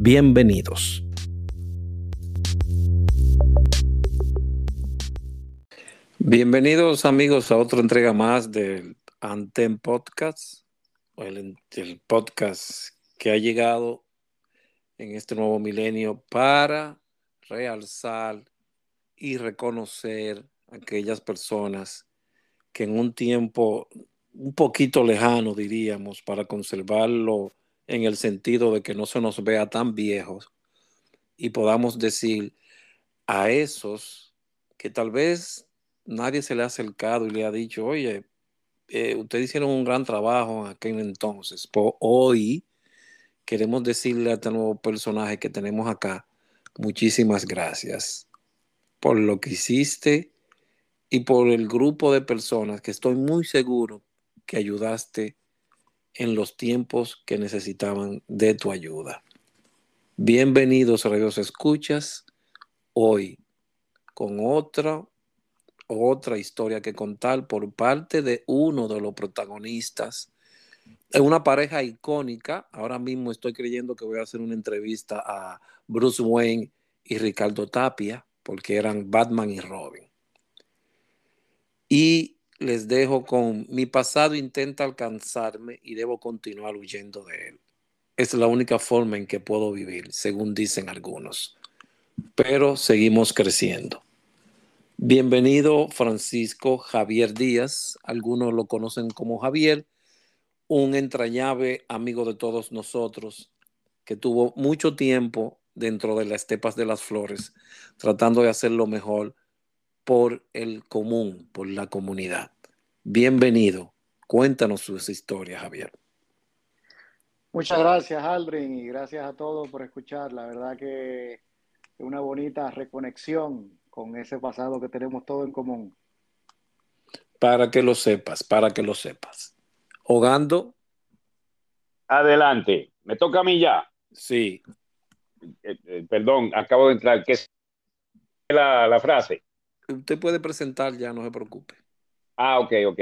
Bienvenidos. Bienvenidos amigos a otra entrega más del Antem Podcast, el, el podcast que ha llegado en este nuevo milenio para realzar y reconocer a aquellas personas que en un tiempo un poquito lejano, diríamos, para conservarlo en el sentido de que no se nos vea tan viejos y podamos decir a esos que tal vez nadie se le ha acercado y le ha dicho, oye, eh, ustedes hicieron un gran trabajo en aquel entonces, hoy queremos decirle a este nuevo personaje que tenemos acá, muchísimas gracias por lo que hiciste y por el grupo de personas que estoy muy seguro que ayudaste en los tiempos que necesitaban de tu ayuda. Bienvenidos, radios escuchas, hoy con otra, otra historia que contar por parte de uno de los protagonistas. Es una pareja icónica. Ahora mismo estoy creyendo que voy a hacer una entrevista a Bruce Wayne y Ricardo Tapia, porque eran Batman y Robin. Y les dejo con mi pasado intenta alcanzarme y debo continuar huyendo de él. Es la única forma en que puedo vivir, según dicen algunos. Pero seguimos creciendo. Bienvenido Francisco Javier Díaz, algunos lo conocen como Javier, un entrañable amigo de todos nosotros que tuvo mucho tiempo dentro de las estepas de las flores, tratando de hacer lo mejor por el común, por la comunidad. Bienvenido. Cuéntanos sus historias, Javier. Muchas gracias, Aldrin, y gracias a todos por escuchar. La verdad que es una bonita reconexión con ese pasado que tenemos todo en común. Para que lo sepas, para que lo sepas. Hogando. Adelante. ¿Me toca a mí ya? Sí. Eh, eh, perdón, acabo de entrar. ¿Qué es la, la frase? Usted puede presentar ya, no se preocupe. Ah, ok, ok.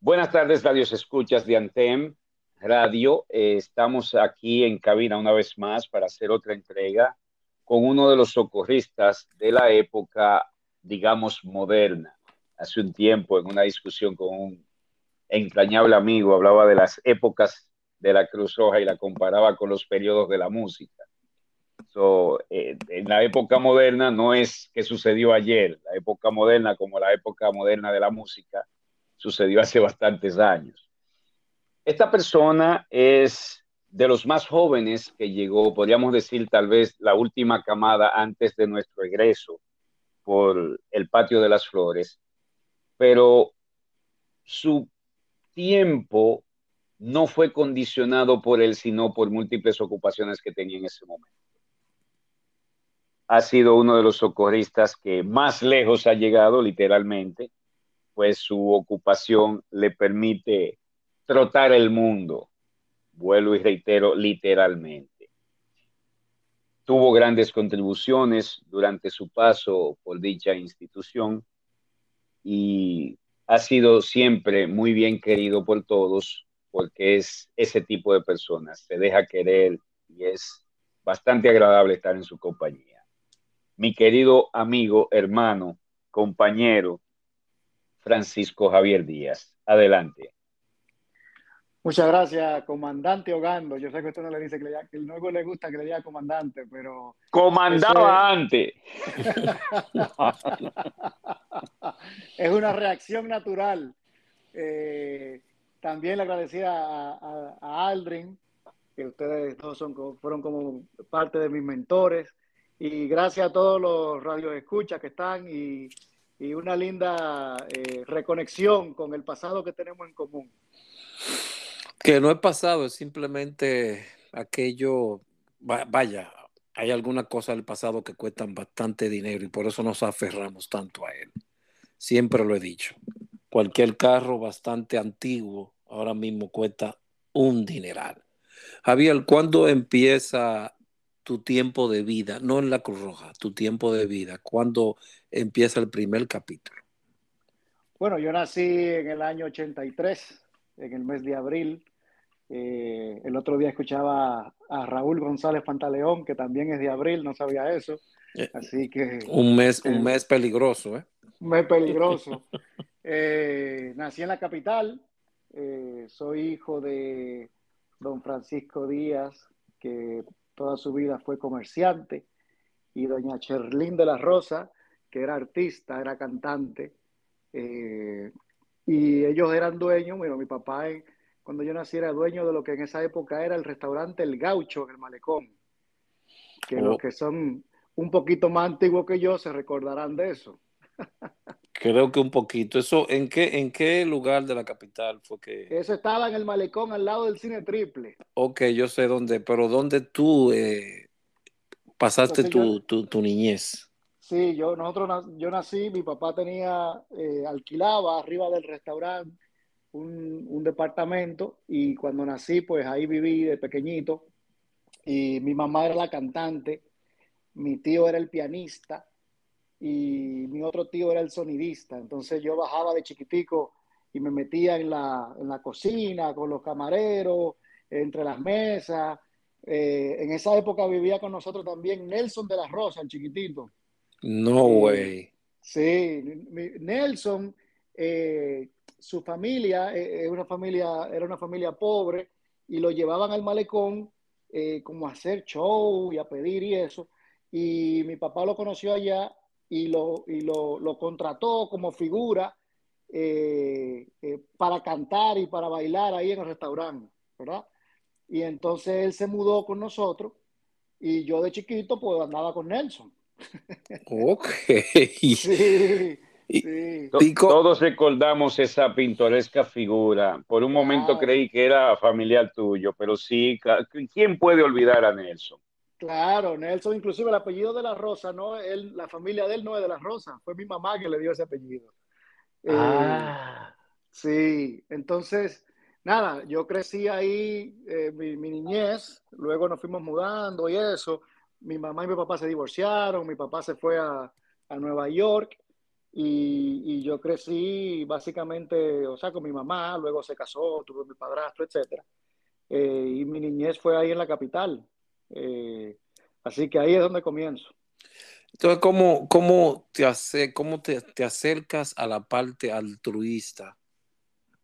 Buenas tardes, radios escuchas de Antem Radio. Eh, estamos aquí en cabina una vez más para hacer otra entrega con uno de los socorristas de la época, digamos, moderna. Hace un tiempo, en una discusión con un entrañable amigo, hablaba de las épocas de la Cruz Roja y la comparaba con los periodos de la música. Eh, en la época moderna no es que sucedió ayer, la época moderna como la época moderna de la música sucedió hace bastantes años. Esta persona es de los más jóvenes que llegó, podríamos decir tal vez la última camada antes de nuestro egreso por el patio de las flores, pero su tiempo no fue condicionado por él, sino por múltiples ocupaciones que tenía en ese momento ha sido uno de los socorristas que más lejos ha llegado, literalmente, pues su ocupación le permite trotar el mundo, vuelvo y reitero, literalmente. Tuvo grandes contribuciones durante su paso por dicha institución y ha sido siempre muy bien querido por todos porque es ese tipo de personas, se deja querer y es bastante agradable estar en su compañía mi querido amigo, hermano, compañero, Francisco Javier Díaz. Adelante. Muchas gracias, comandante Ogando. Yo sé que usted no le dice que, le, que le gusta que le diga comandante, pero... Comandaba antes. es una reacción natural. Eh, también le agradecía a, a, Aldrin, que ustedes todos son, fueron como parte de mis mentores. Y gracias a todos los radioescuchas que están y, y una linda eh, reconexión con el pasado que tenemos en común. Que no es pasado, es simplemente aquello, vaya, hay algunas cosas del pasado que cuestan bastante dinero y por eso nos aferramos tanto a él. Siempre lo he dicho. Cualquier carro bastante antiguo ahora mismo cuesta un dineral. Javier, ¿cuándo empieza tu tiempo de vida? No en la Cruz Roja, tu tiempo de vida. ¿Cuándo empieza el primer capítulo? Bueno, yo nací en el año 83, en el mes de abril. Eh, el otro día escuchaba a Raúl González Pantaleón, que también es de abril, no sabía eso. Eh, Así que... Un mes, un eh, mes peligroso, ¿eh? Un mes peligroso. nací en la capital, soy hijo de don Francisco Díaz, que toda su vida fue comerciante, y doña Cherlín de la Rosa, que era artista, era cantante. y ellos eran dueños, bueno, mi papá cuando yo nací era dueño de lo que en esa época era el restaurante El Gaucho en el Malecón. Que los oh. que son un poquito más antiguos que yo se recordarán de eso. Creo que un poquito. ¿Eso en qué, en qué lugar de la capital fue que...? Eso estaba en el Malecón, al lado del Cine Triple. Ok, yo sé dónde, pero ¿dónde tú eh, pasaste tu, tu, niñez? Sí, yo, nosotros, yo nací, mi papá tenía, eh, alquilaba arriba del restaurante un, departamento y cuando nací, pues ahí viví de pequeñito. Y mi mamá era la cantante, mi tío era el pianista y mi otro tío era el sonidista. Entonces yo bajaba de chiquitico y me metía en la, en la cocina con los camareros, entre las mesas. Eh, en esa época vivía con nosotros también Nelson de la Rosa, el chiquitito. No way. Sí, Nelson eh, su familia eh, una familia, era una familia pobre y lo llevaban al malecón eh, como a hacer show y a pedir y eso. Y mi papá lo conoció allá y lo, y lo, lo contrató como figura eh, para cantar y para bailar ahí en el restaurante, ¿verdad? Y entonces él se mudó con nosotros y yo de chiquito pues andaba con Nelson. Ok. sí. Todos recordamos esa pintoresca figura. Por un momento creí que era familiar tuyo, pero sí, ¿quién puede olvidar a Nelson? Claro, Nelson, inclusive el apellido de la Rosa, no, él, la familia de él no es de la Rosa, fue mi mamá que le dio ese apellido. Eh, ah. sí, entonces, nada, yo crecí ahí, eh, mi, niñez, luego nos fuimos mudando y eso. Mi mamá y mi papá se divorciaron, mi papá se fue a, a Nueva York y, yo crecí básicamente, o sea, con mi mamá, luego se casó, tuve mi padrastro, etc. Eh, y mi niñez fue ahí en la capital. Eh, así que ahí es donde comienzo. Entonces, ¿cómo, cómo, te, hace, cómo te, te acercas a la parte altruista?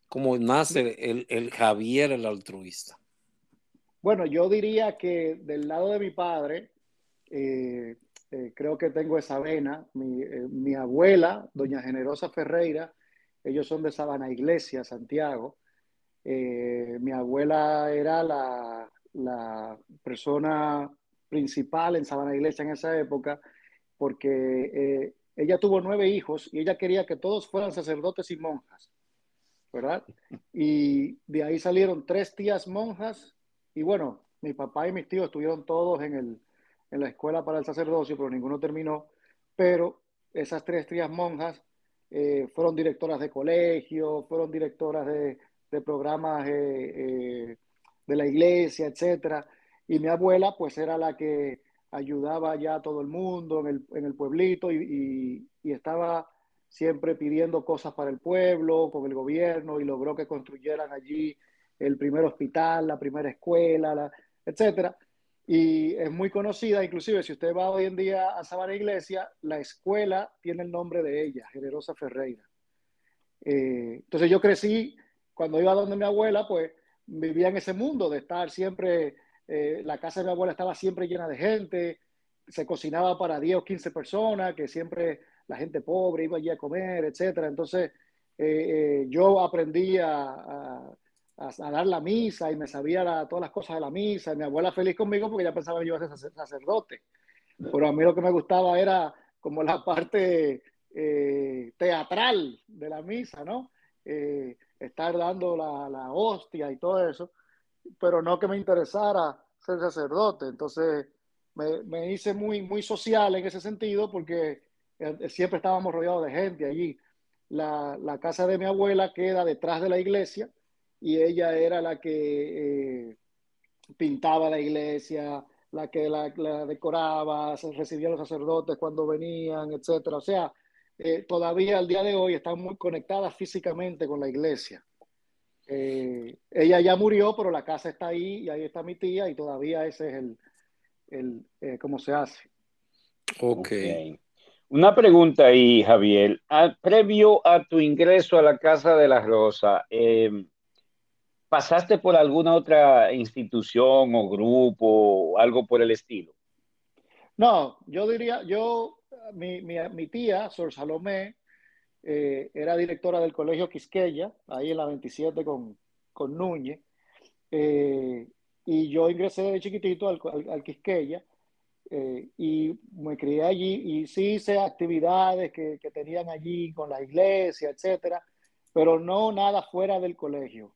¿Cómo nace el, el Javier el altruista? Bueno, yo diría que del lado de mi padre, eh, eh, creo que tengo esa vena. Eh, mi, abuela, doña Generosa Ferreira, ellos son de Sabana Iglesia, Santiago. Mi abuela era la, persona principal en Sabana Iglesia en esa época porque ella tuvo nueve hijos y ella quería que todos fueran sacerdotes y monjas, ¿verdad? Y de ahí salieron tres tías monjas y bueno, mi papá y mis tíos estuvieron todos en el, en la escuela para el sacerdocio, pero ninguno terminó. Pero esas tres tías monjas eh, fueron directoras de colegio, fueron directoras de, programas eh, eh, de la iglesia, etcétera. Y mi abuela, pues, era la que ayudaba ya a todo el mundo en el, pueblito y, estaba siempre pidiendo cosas para el pueblo, con el gobierno, y logró que construyeran allí el primer hospital, la primera escuela, la, etcétera y es muy conocida, inclusive si usted va hoy en día a Sabana Iglesia, la escuela tiene el nombre de ella, Generosa Ferreira. Eh, entonces yo crecí, cuando iba donde mi abuela, pues vivía en ese mundo de estar siempre, eh, la casa de mi abuela estaba siempre llena de gente, se cocinaba para 10 o 15 personas, que siempre la gente pobre iba allí a comer, etc. Entonces eh, yo aprendí a a, dar la misa y me sabía todas las cosas de la misa. mi abuela feliz conmigo porque ya pensaba que yo iba a ser sacerdote. Pero a mí lo que me gustaba era como la parte eh, teatral de la misa, ¿no? Estar dando la, la, hostia y todo eso, pero no que me interesara ser sacerdote. Entonces, me, hice muy, muy social en ese sentido porque eh, siempre estábamos rodeados de gente allí. La, la, casa de mi abuela queda detrás de la iglesia y ella era la que eh, pintaba la iglesia, la que la, decoraba, recibía a los sacerdotes cuando venían, etcétera. O sea, eh, todavía al día de hoy están muy conectadas físicamente con la iglesia. ella ya murió, pero la casa está ahí y ahí está mi tía y todavía ese es el, el, eh, cómo se hace. ok. Una pregunta ahí, Javier. Ah, previo a tu ingreso a la Casa de la Rosa, em, ¿pasaste por alguna otra institución o grupo o algo por el estilo? No, yo diría, yo, mi, mi, tía, Sor Salomé, eh, era directora del Colegio Quisqueya, ahí en la 27 con, con Núñez. Eh, y yo ingresé de chiquitito al, al, Quisqueya eh, y me crié allí y sí hice actividades que, que, tenían allí con la iglesia, etcétera, pero no nada fuera del colegio.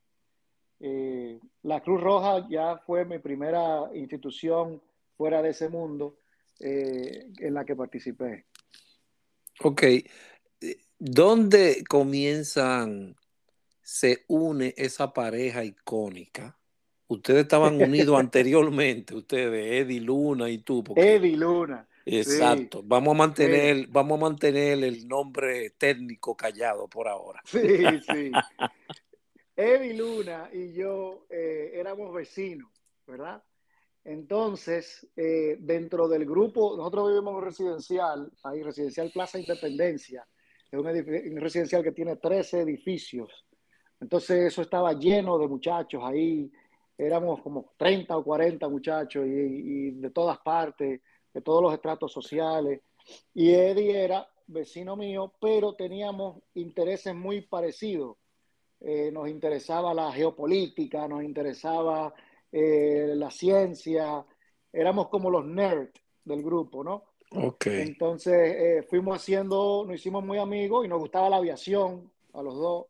La Cruz Roja ya fue mi primera institución fuera de ese mundo eh, en la que participé. Ok, ¿dónde comienzan, se une esa pareja icónica? Ustedes estaban unidos anteriormente, ustedes, Eddie Luna y tú. Eddie Luna. Exacto. Vamos a mantener, vamos a mantener el nombre técnico callado por ahora. Sí, sí. Eddie Luna y yo eh, éramos vecinos, ¿verdad? Entonces, eh, dentro del grupo, nosotros vivimos en residencial, ahí residencial Plaza Independencia, es un, residencial que tiene 13 edificios. Entonces, eso estaba lleno de muchachos ahí, éramos como 30 o 40 muchachos y, de todas partes, de todos los estratos sociales. Y Eddie era vecino mío, pero teníamos intereses muy parecidos. Eh, nos interesaba la geopolítica, nos interesaba eh, la ciencia, éramos como los nerds del grupo, ¿no? Okay. Entonces eh, fuimos haciendo, nos hicimos muy amigos y nos gustaba la aviación a los dos.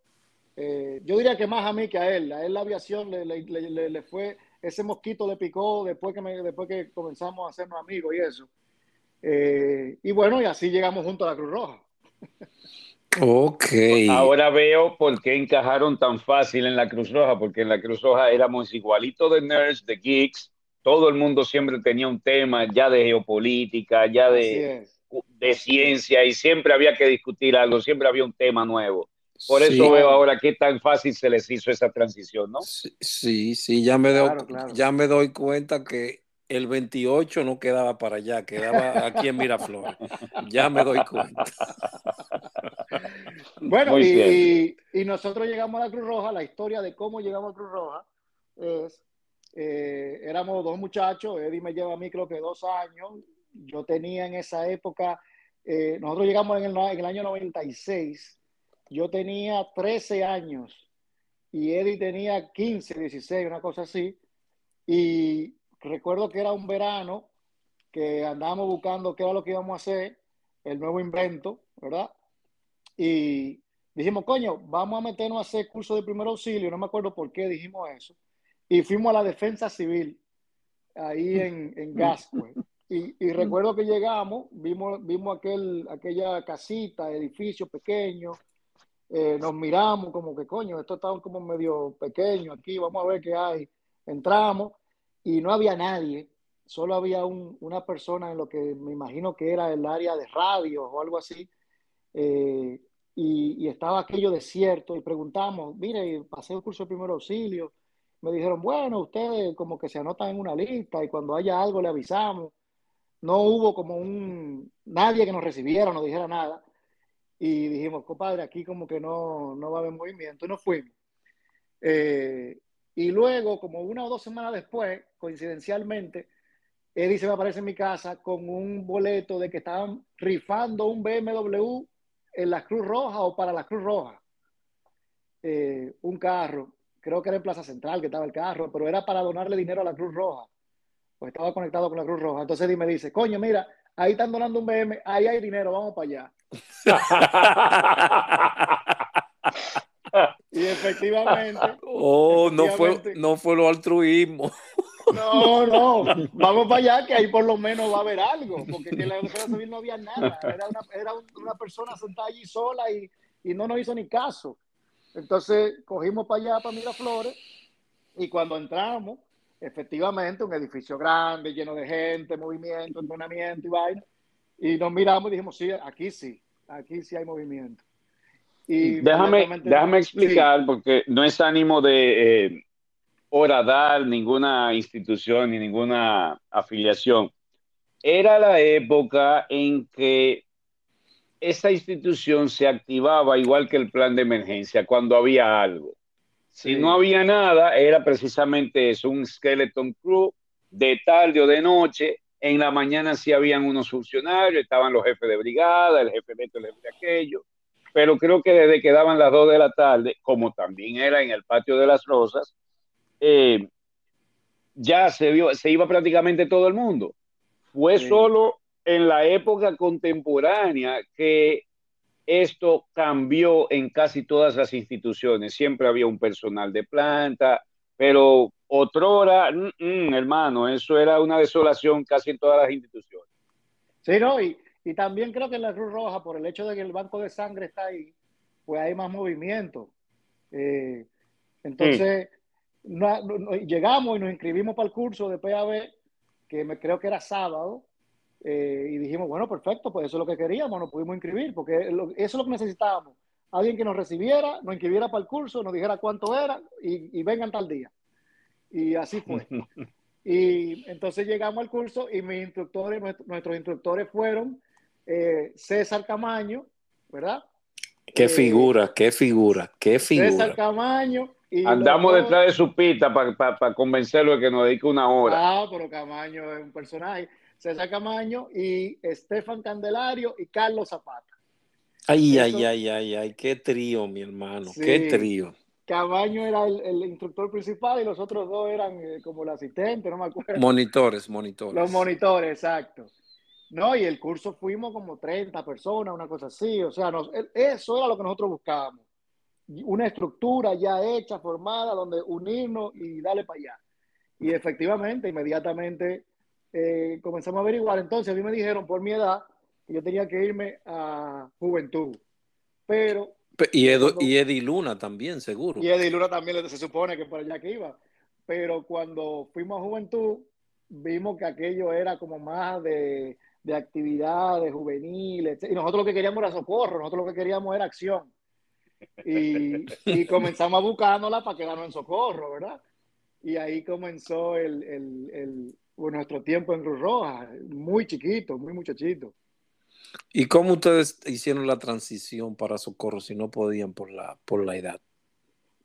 Eh, yo diría que más a mí que a él. A él la aviación le, le, le, fue, ese mosquito le picó después que, me, después que comenzamos a hacernos amigos y eso. Eh, y bueno, y así llegamos junto a la Cruz Roja. Ok. Ahora veo por qué encajaron tan fácil en la Cruz Roja, porque en la Cruz Roja éramos igualitos de nerds, de geeks, todo el mundo siempre tenía un tema ya de geopolítica, ya de, de ciencia, y siempre había que discutir algo, siempre había un tema nuevo. Por eso veo ahora qué tan fácil se les hizo esa transición, ¿no? Sí, sí, ya, me doy, ya me doy cuenta que el 28 no quedaba para allá, quedaba aquí en Miraflores. ya me doy cuenta. bueno, y, nosotros llegamos a la Cruz Roja, la historia de cómo llegamos a Cruz Roja es, eh, éramos dos muchachos, Eddie me lleva a mí creo que dos años, yo tenía en esa época, eh, nosotros llegamos en el, en el año 96, yo tenía 13 años y Eddie tenía 15, 16, una cosa así. Y recuerdo que era un verano que andábamos buscando qué era lo que íbamos a hacer, el nuevo invento, ¿verdad? Y dijimos, coño, vamos a meternos a hacer curso de primer auxilio, no me acuerdo por qué dijimos eso. Y fuimos a la defensa civil, ahí en, en Gascue. Y, y, recuerdo que llegamos, vimos, vimos aquel, aquella casita, edificio pequeño, eh, nos miramos como que coño, esto está como medio pequeño aquí, vamos a ver qué hay. Entramos y no había nadie, solo había una persona en lo que me imagino que era el área de radio o algo así, eh, y, estaba aquello desierto y preguntamos, mire, pasé el curso de primer auxilio, me dijeron, bueno, ustedes como que se anotan en una lista y cuando haya algo le avisamos. No hubo como un, nadie que nos recibiera, no dijera nada y dijimos, compadre, aquí como que no, no va a haber movimiento, y nos fuimos. Eh, y luego, como una o dos semanas después, coincidencialmente, Eddie se me aparece en mi casa con un boleto de que estaban rifando un BMW en la Cruz Roja o para la Cruz Roja. Eh, un carro, creo que era en Plaza Central que estaba el carro, pero era para donarle dinero a la Cruz Roja. Pues estaba conectado con la Cruz Roja. Entonces Eddie me dice, coño, mira, ahí están donando un BM, ahí hay dinero, vamos para allá. y efectivamente. Oh, no fue, no fue lo altruismo. No, no, vamos para allá, que ahí por lo menos va a haber algo, porque en la Guardia Civil no había nada. Era una, era una persona sentada allí sola y, y no nos hizo ni caso. Entonces cogimos para allá, para Miraflores, y cuando entramos, efectivamente, un edificio grande, lleno de gente, movimiento, entrenamiento y vaina, y nos miramos y dijimos, sí, aquí sí, aquí sí hay movimiento. Y déjame, déjame explicar, porque no es ánimo de eh, horadar ninguna institución ni ninguna afiliación. Era la época en que esa institución se activaba igual que el plan de emergencia, cuando había algo. Si no había nada, era precisamente eso, un skeleton crew de tarde o de noche. En la mañana sí habían unos funcionarios, estaban los jefes de brigada, el jefe de esto, el jefe de aquello pero creo que desde que daban las 2 de la tarde, como también era en el patio de las Rosas, eh, ya se, vio, se iba prácticamente todo el mundo. Fue solo en la época contemporánea que esto cambió en casi todas las instituciones. Siempre había un personal de planta, pero otrora, mm, mm, hermano, eso era una desolación casi en todas las instituciones. Sí, no, y, y también creo que en la Cruz Roja, por el hecho de que el banco de sangre está ahí, pues hay más movimiento. Eh, entonces, llegamos y nos inscribimos para el curso de PAB, que me, creo que era sábado, eh, y dijimos, bueno, perfecto, pues eso es lo que queríamos, nos pudimos inscribir, porque eso es lo que necesitábamos. Alguien que nos recibiera, nos inscribiera para el curso, nos dijera cuánto era y, y vengan tal día. Y así fue. y entonces llegamos al curso y mis instructores, nuestros instructores fueron eh, César Camaño, ¿verdad? Qué eh, figura, qué figura, qué figura. César Camaño. Y Andamos detrás de su pista para convencerlo de que nos dedique una hora. Ah, pero Camaño es un personaje. César Camaño y Estefan Candelario y Carlos Zapata. Ay, ay, ay, ay, ay, qué trío, mi hermano, qué trío. Camaño era el, instructor principal y los otros dos eran eh, como el asistente, no me acuerdo. Monitores, monitores. Los monitores, exacto. No, y el curso fuimos como 30 personas, una cosa así. O sea, eso era lo que nosotros buscábamos. Una estructura ya hecha, formada, donde unirnos y darle para allá. Y efectivamente, inmediatamente eh, comenzamos a averiguar. Entonces, a mí me dijeron por mi edad que yo tenía que irme a juventud. Pero. Y, y Eddie Luna también, seguro. Y Eddie Luna también se supone que por allá que iba. Pero cuando fuimos a juventud, vimos que aquello era como más de de actividades juveniles. Y nosotros lo que queríamos era socorro, nosotros lo que queríamos era acción. Y, y comenzamos buscándola para quedarnos en socorro, ¿verdad? Y ahí comenzó el, el, el nuestro tiempo en Cruz Roja, muy chiquito, muy muchachito. ¿Y cómo ustedes hicieron la transición para socorro si no podían por la, por la edad?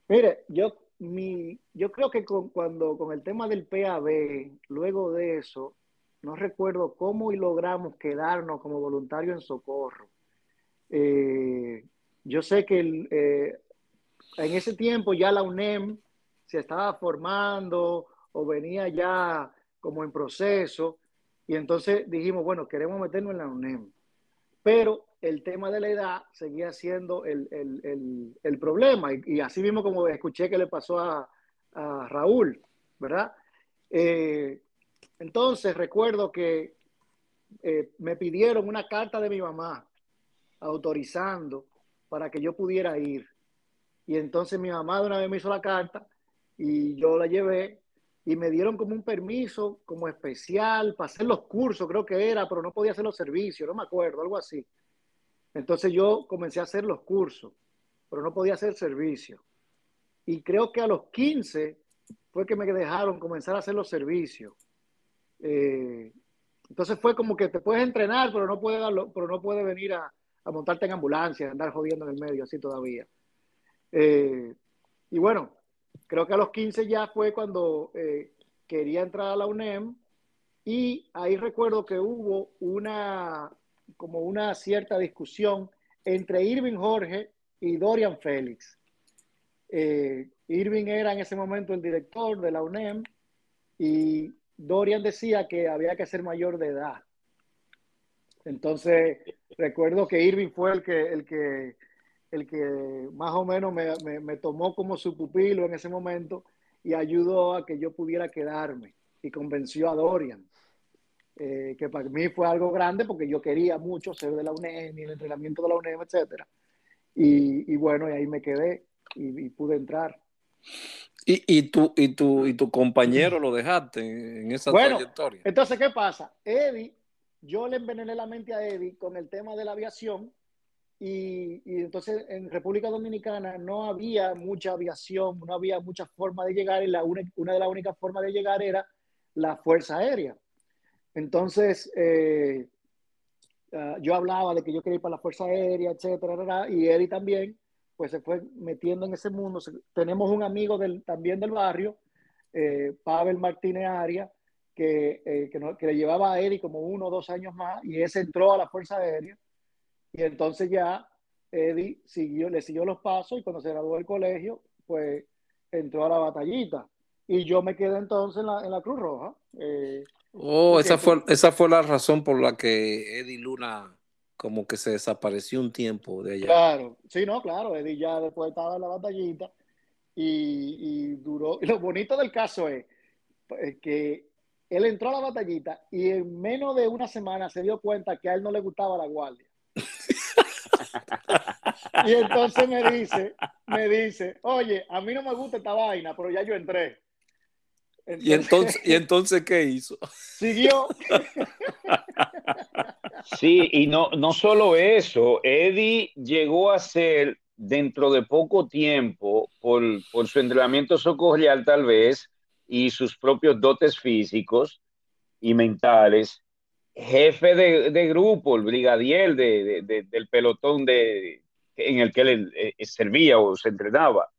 Mire, yo, mi, yo creo que con, cuando con el tema del PAB, luego de eso, no recuerdo cómo y logramos quedarnos como voluntarios en socorro. Eh, yo sé que eh, en ese tiempo ya la UNEM se estaba formando o venía ya como en proceso y entonces dijimos, bueno, queremos meternos en la UNEM. Pero el tema de la edad seguía siendo el, problema y, así mismo como escuché que le pasó a, Raúl, ¿verdad? Eh, entonces recuerdo que eh, me pidieron una carta de mi mamá autorizando para que yo pudiera ir. Y entonces mi mamá de una vez me hizo la carta y yo la llevé y me dieron como un permiso como especial para hacer los cursos, creo que era, pero no podía hacer los servicios, no me acuerdo, algo así. Entonces yo comencé a hacer los cursos, pero no podía hacer servicio. Y creo que a los 15 fue que me dejaron comenzar a hacer los servicios. Eh, entonces fue como que te puedes entrenar, pero no puedes, pero no puedes venir a, montarte en ambulancia, andar jodiendo en el medio así todavía. Eh, y bueno, creo que a los 15 ya fue cuando eh, quería entrar a la UNEM y ahí recuerdo que hubo una, como una cierta discusión entre Irving Jorge y Dorian Félix. Irving era en ese momento el director de la UNEM y Dorian decía que había que ser mayor de edad. Entonces, recuerdo que Irving fue el que, el que, el que más o menos me, tomó como su pupilo en ese momento y ayudó a que yo pudiera quedarme. y convenció a Dorian, eh, que para mí fue algo grande porque yo quería mucho ser de la UNEM y el entrenamiento de la UNEM, etc. Y, y bueno, y ahí me quedé y, pude entrar. ¿Y, y, tú, y, tú, ¿Y tu compañero lo dejaste en esa bueno, trayectoria? Entonces, ¿qué pasa? Eddie, yo le envenené la mente a Eddie con el tema de la aviación y, entonces en República Dominicana no había mucha aviación, no había mucha forma de llegar y la una, una de las únicas formas de llegar era la Fuerza Aérea. Entonces, eh, uh, yo hablaba de que yo quería ir para la Fuerza Aérea, etcétera, y Eddie también, pues se fue metiendo en ese mundo. Tenemos un amigo del, también del barrio, eh, Pavel Martínez Aria, que, eh, que, no, que, le llevaba a Eddie como uno o dos años más, y ese entró a la Fuerza Aérea y entonces ya Eddie siguió, le siguió los pasos y cuando se graduó del colegio, pues entró a la batallita. Y yo me quedé entonces en la, en la Cruz Roja. Eh, oh, esa fue, esa fue la razón por la que Eddie Luna como que se desapareció un tiempo de allá. Claro, sí, no, claro, Eddie ya después estaba en la batallita y, y duró. Y lo bonito del caso es pues, que él entró a la batallita y en menos de una semana se dio cuenta que a él no le gustaba la guardia. y entonces me dice, me dice, oye, a mí no me gusta esta vaina, pero ya yo entré. ¿Y, entonces, ¿Y entonces qué hizo? Siguió. Sí, y no, no solo eso, Eddie llegó a ser dentro de poco tiempo, por, por su entrenamiento socorrial tal vez, y sus propios dotes físicos y mentales, jefe de, de grupo, el brigadier de, de, del pelotón de, en el que él eh, servía o se entrenaba.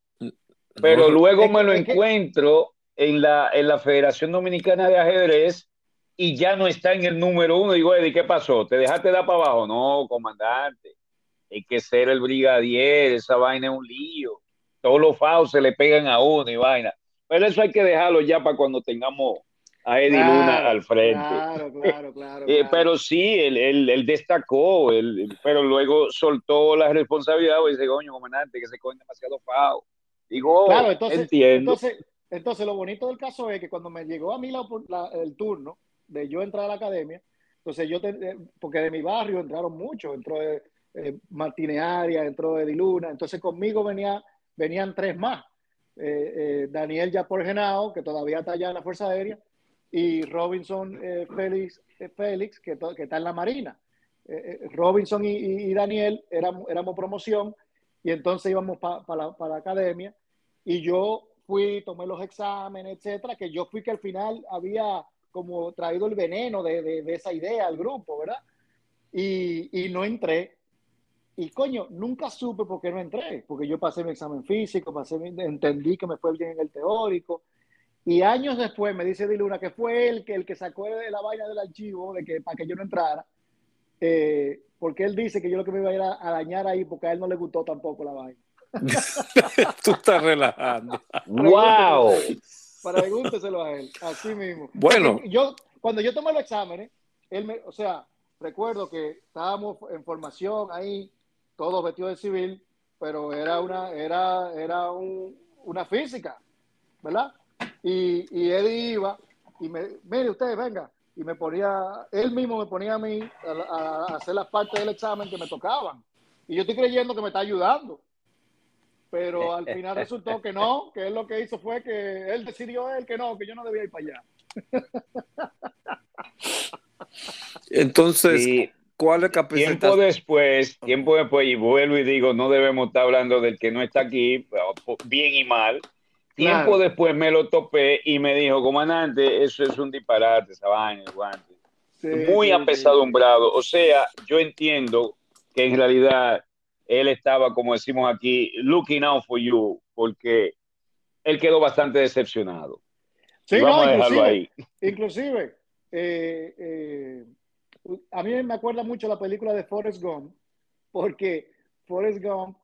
Pero luego me lo encuentro en la, en la Federación Dominicana de Ajedrez y ya no está en el número uno. Digo, Eddie, ¿qué pasó? ¿Te dejaste dar para abajo? No, comandante. Hay que ser el brigadier, esa vaina es un lío. Todos los faos se le pegan a uno y vaina. Pero eso hay que dejarlo ya para cuando tengamos a Eddie Luna al frente. Claro, claro, claro. Eh, pero sí, él, él, él destacó, él, pero luego soltó la responsabilidad y dice, coño, comandante, que se coge demasiado fao. Digo, claro, entonces, entiendo. Entonces, entonces, lo bonito del caso es que cuando me llegó a mí la, la, el turno de yo entrar a la academia, entonces yo, te, eh, porque de mi barrio entraron muchos, entró eh, eh Martínez Arias, entró Eddie Luna, entonces conmigo venía, venían tres más. Eh, eh, Daniel por Genao, que todavía está allá en la Fuerza Aérea, y Robinson eh, Félix, eh, Félix que, que, está en la Marina. Eh, Robinson y, Daniel éramos, éramos, promoción y entonces íbamos para pa la, academia y yo fui, tomé los exámenes, etcétera, que yo fui que al final había como traído el veneno de, de, de esa idea al grupo, ¿verdad? Y, y, no entré. Y coño, nunca supe por qué no entré, porque yo pasé mi examen físico, pasé mi, entendí que me fue bien en el teórico, y años después me dice Diluna que fue él que el que sacó de la vaina del archivo de que para que yo no entrara, eh, porque él dice que yo lo que me iba a ir a, a, dañar ahí porque a él no le gustó tampoco la vaina. Tú estás relajando. ¡Wow! Pregúnteselo a él, así mismo. Bueno. Yo, cuando yo tomé los exámenes, él me, o sea, recuerdo que estábamos en formación ahí, todos vestidos de civil, pero era una, era, era un, una física, ¿verdad? Y, y Eddie iba y me, mire usted, venga, y me ponía, él mismo me ponía a mí a, a, hacer las partes del examen que me tocaban. Y yo estoy creyendo que me está ayudando. Pero al final resultó que no, que él lo que hizo fue que él decidió él que no, que yo no debía ir para allá. Entonces, sí. ¿Cuál es Tiempo después, tiempo después, y vuelvo y digo, no debemos estar hablando del que no está aquí, bien y mal, Tiempo claro. después me lo topé y me dijo, comandante, eso es un disparate, esa vaina, guante. Sí, Muy sí, apesadumbrado. Sí. O sea, yo entiendo que en realidad él estaba, como decimos aquí, looking out for you, porque él quedó bastante decepcionado. Sí, vamos no, a dejarlo ahí. Inclusive, eh, eh, a mí me acuerda mucho la película de Forrest Gump, porque Forrest Gump,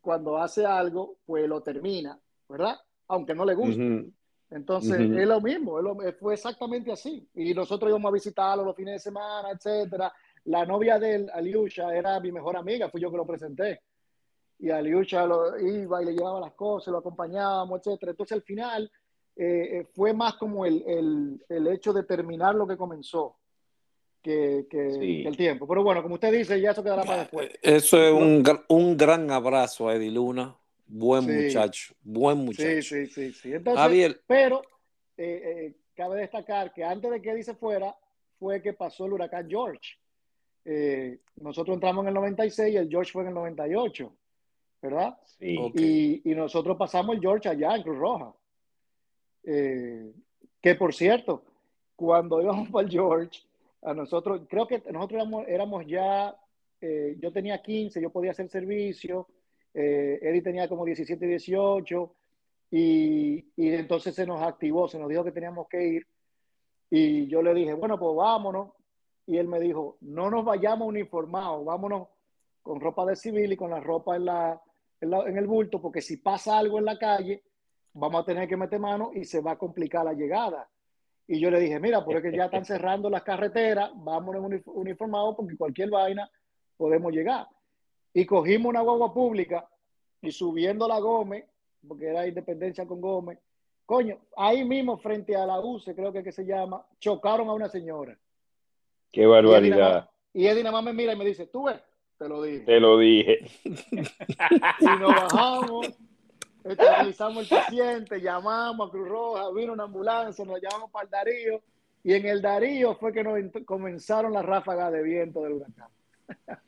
cuando hace algo, pues lo termina, ¿verdad? aunque no le guste. Uh -huh. Entonces, uh -huh. es lo mismo, es lo, fue exactamente así. Y nosotros íbamos a visitarlo los fines de semana, etcétera. La novia de él, Aliusha, era mi mejor amiga, fui yo que lo presenté. Y Aliusha lo iba y le llevaba las cosas, lo acompañábamos, etcétera. Entonces, al final, eh, eh, fue más como el, el, el, hecho de terminar lo que comenzó que, que, sí. que, el tiempo. Pero bueno, como usted dice, ya eso quedará para después. Eso es un, un gran abrazo a Eddie Luna. Buen sí. muchacho, buen muchacho. Sí, sí, sí. sí. Entonces, Javier. Pero eh, eh, cabe destacar que antes de que Eddie se fuera, fue que pasó el huracán George. Eh, nosotros entramos en el 96 y el George fue en el 98, ¿verdad? Sí. Okay. Y, y, nosotros pasamos el George allá en Cruz Roja. Eh, que por cierto, cuando íbamos para el George, a nosotros, creo que nosotros éramos, ya, eh, yo tenía 15, yo podía hacer servicio, eh, Eddie tenía como 17, 18, y, y entonces se nos activó, se nos dijo que teníamos que ir, y yo le dije, bueno, pues vámonos, y él me dijo, no nos vayamos uniformados, vámonos con ropa de civil y con la ropa en, la, en, la, en el bulto, porque si pasa algo en la calle, vamos a tener que meter mano y se va a complicar la llegada. Y yo le dije, mira, porque ya están cerrando las carreteras, vámonos uniformados porque cualquier vaina podemos llegar. Y cogimos una guagua pública y subiendo la Gómez, porque era independencia con Gómez, coño, ahí mismo frente a la UCE, creo que, que se llama, chocaron a una señora. Qué barbaridad. Y Eddie nada más me mira y me dice, tú ves, te lo dije. Te lo dije. y nos bajamos estabilizamos el paciente, llamamos a Cruz Roja, vino una ambulancia, nos llamamos para el Darío y en el Darío fue que nos comenzaron las ráfagas de viento del huracán.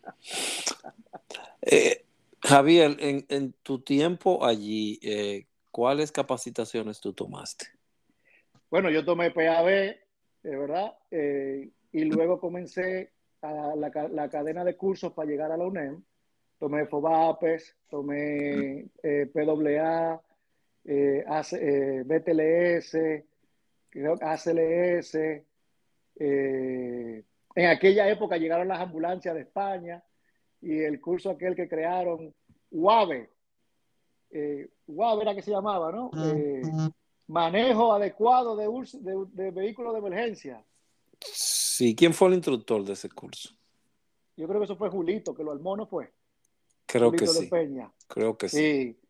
eh, Javier, en, en, tu tiempo allí, eh, ¿cuáles capacitaciones tú tomaste? Bueno, yo tomé PAB, eh, ¿verdad? Eh, y luego comencé a la, la cadena de cursos para llegar a la UNEM tomé FOBAPES, tomé eh, PWA, eh, AC, eh, BTLS, ACLS. Eh, en aquella época llegaron las ambulancias de España y el curso aquel que crearon, UAVE, UAVE era que se llamaba, ¿no? manejo adecuado de, de, de vehículos de emergencia. Sí, ¿quién fue el instructor de ese curso? Yo creo que eso fue Julito, que lo armó, ¿no fue? Creo que sí. Peña. Creo que sí. sí.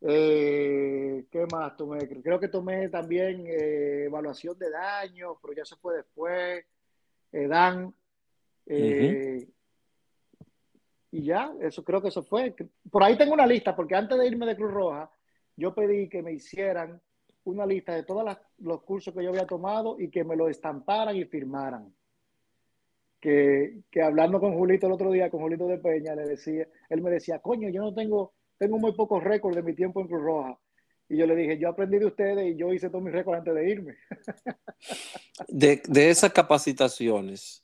Eh, ¿Qué más tomé? Creo que tomé también eh, evaluación de daño, pero ya se fue después. Eh, Dan. Uh -huh. Y ya, eso creo que eso fue. Por ahí tengo una lista, porque antes de irme de Cruz Roja, yo pedí que me hicieran una lista de todos los cursos que yo había tomado y que me lo estamparan y firmaran que, que, hablando con Julito el otro día, con Julito de Peña, le decía, él me decía, coño, yo no tengo, tengo muy pocos récords de mi tiempo en Cruz Roja. Y yo le dije, yo aprendí de ustedes y yo hice todos mis récords antes de irme. De, de esas capacitaciones,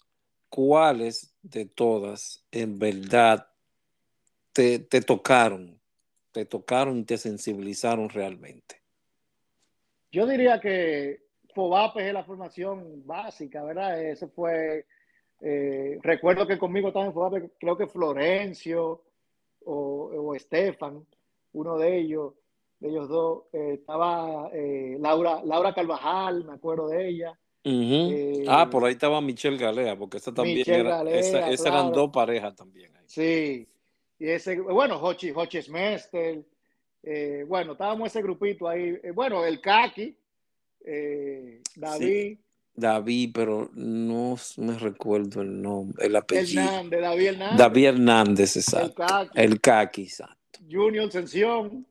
¿cuáles de todas en verdad te, te tocaron? Te tocaron y te sensibilizaron realmente. Yo diría que FOBAPE es la formación básica, ¿verdad? Eso fue eh, recuerdo que conmigo estaban creo que Florencio o, o Estefan, uno de ellos, de ellos dos, eh, estaba eh, Laura, Laura Carvajal, me acuerdo de ella. Uh -huh. ah, por ahí estaba Michelle Galea, porque esa también Michelle era, Galea, esa, esa claro. eran dos parejas también. Ahí. Sí, y ese, bueno, Hochi, Hochi Smester, bueno, estábamos ese grupito ahí, bueno, el Kaki, David. Sí. David, pero no me recuerdo el nombre, el apellido. Hernández, David Hernández. David Hernández, exacto. El Kaki, exacto. Junior Sención.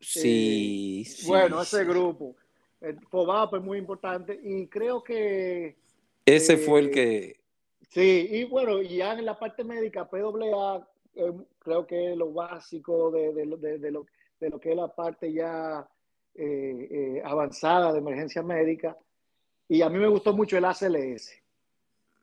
Sí, eh, sí Bueno, ese grupo. El FOBAP es muy importante y creo que... Ese eh, fue el que... Sí, y bueno, ya en la parte médica, PWA, eh, creo que es lo básico de, de, de, de, lo, de lo que es la parte ya eh, eh, avanzada de emergencia médica y a mí me gustó mucho el ACLS.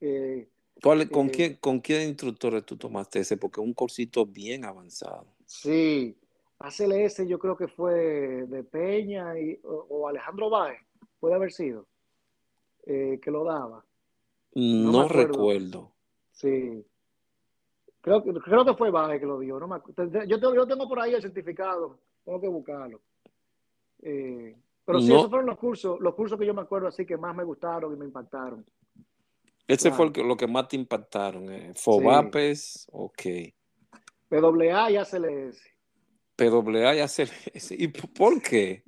Eh, ¿Cuál, con, eh, quién, ¿Con qué instructores tú tomaste ese? Porque es un cursito bien avanzado. Sí, ACLS yo creo que fue de Peña y, o, o Alejandro Báez, puede haber sido, eh, que lo daba. No, no recuerdo. Sí. Creo, creo que fue Báez que lo dio. No me, yo, tengo, yo tengo por ahí el certificado, tengo que buscarlo. Eh, pero sí, no. esos fueron los cursos, los cursos que yo me acuerdo así que más me gustaron y me impactaron. Ese claro. fue el que, lo que más te impactaron. Eh. FOBAPES, sí. ok. PWA y ACLS. PWA y ACLS. ¿Y por qué?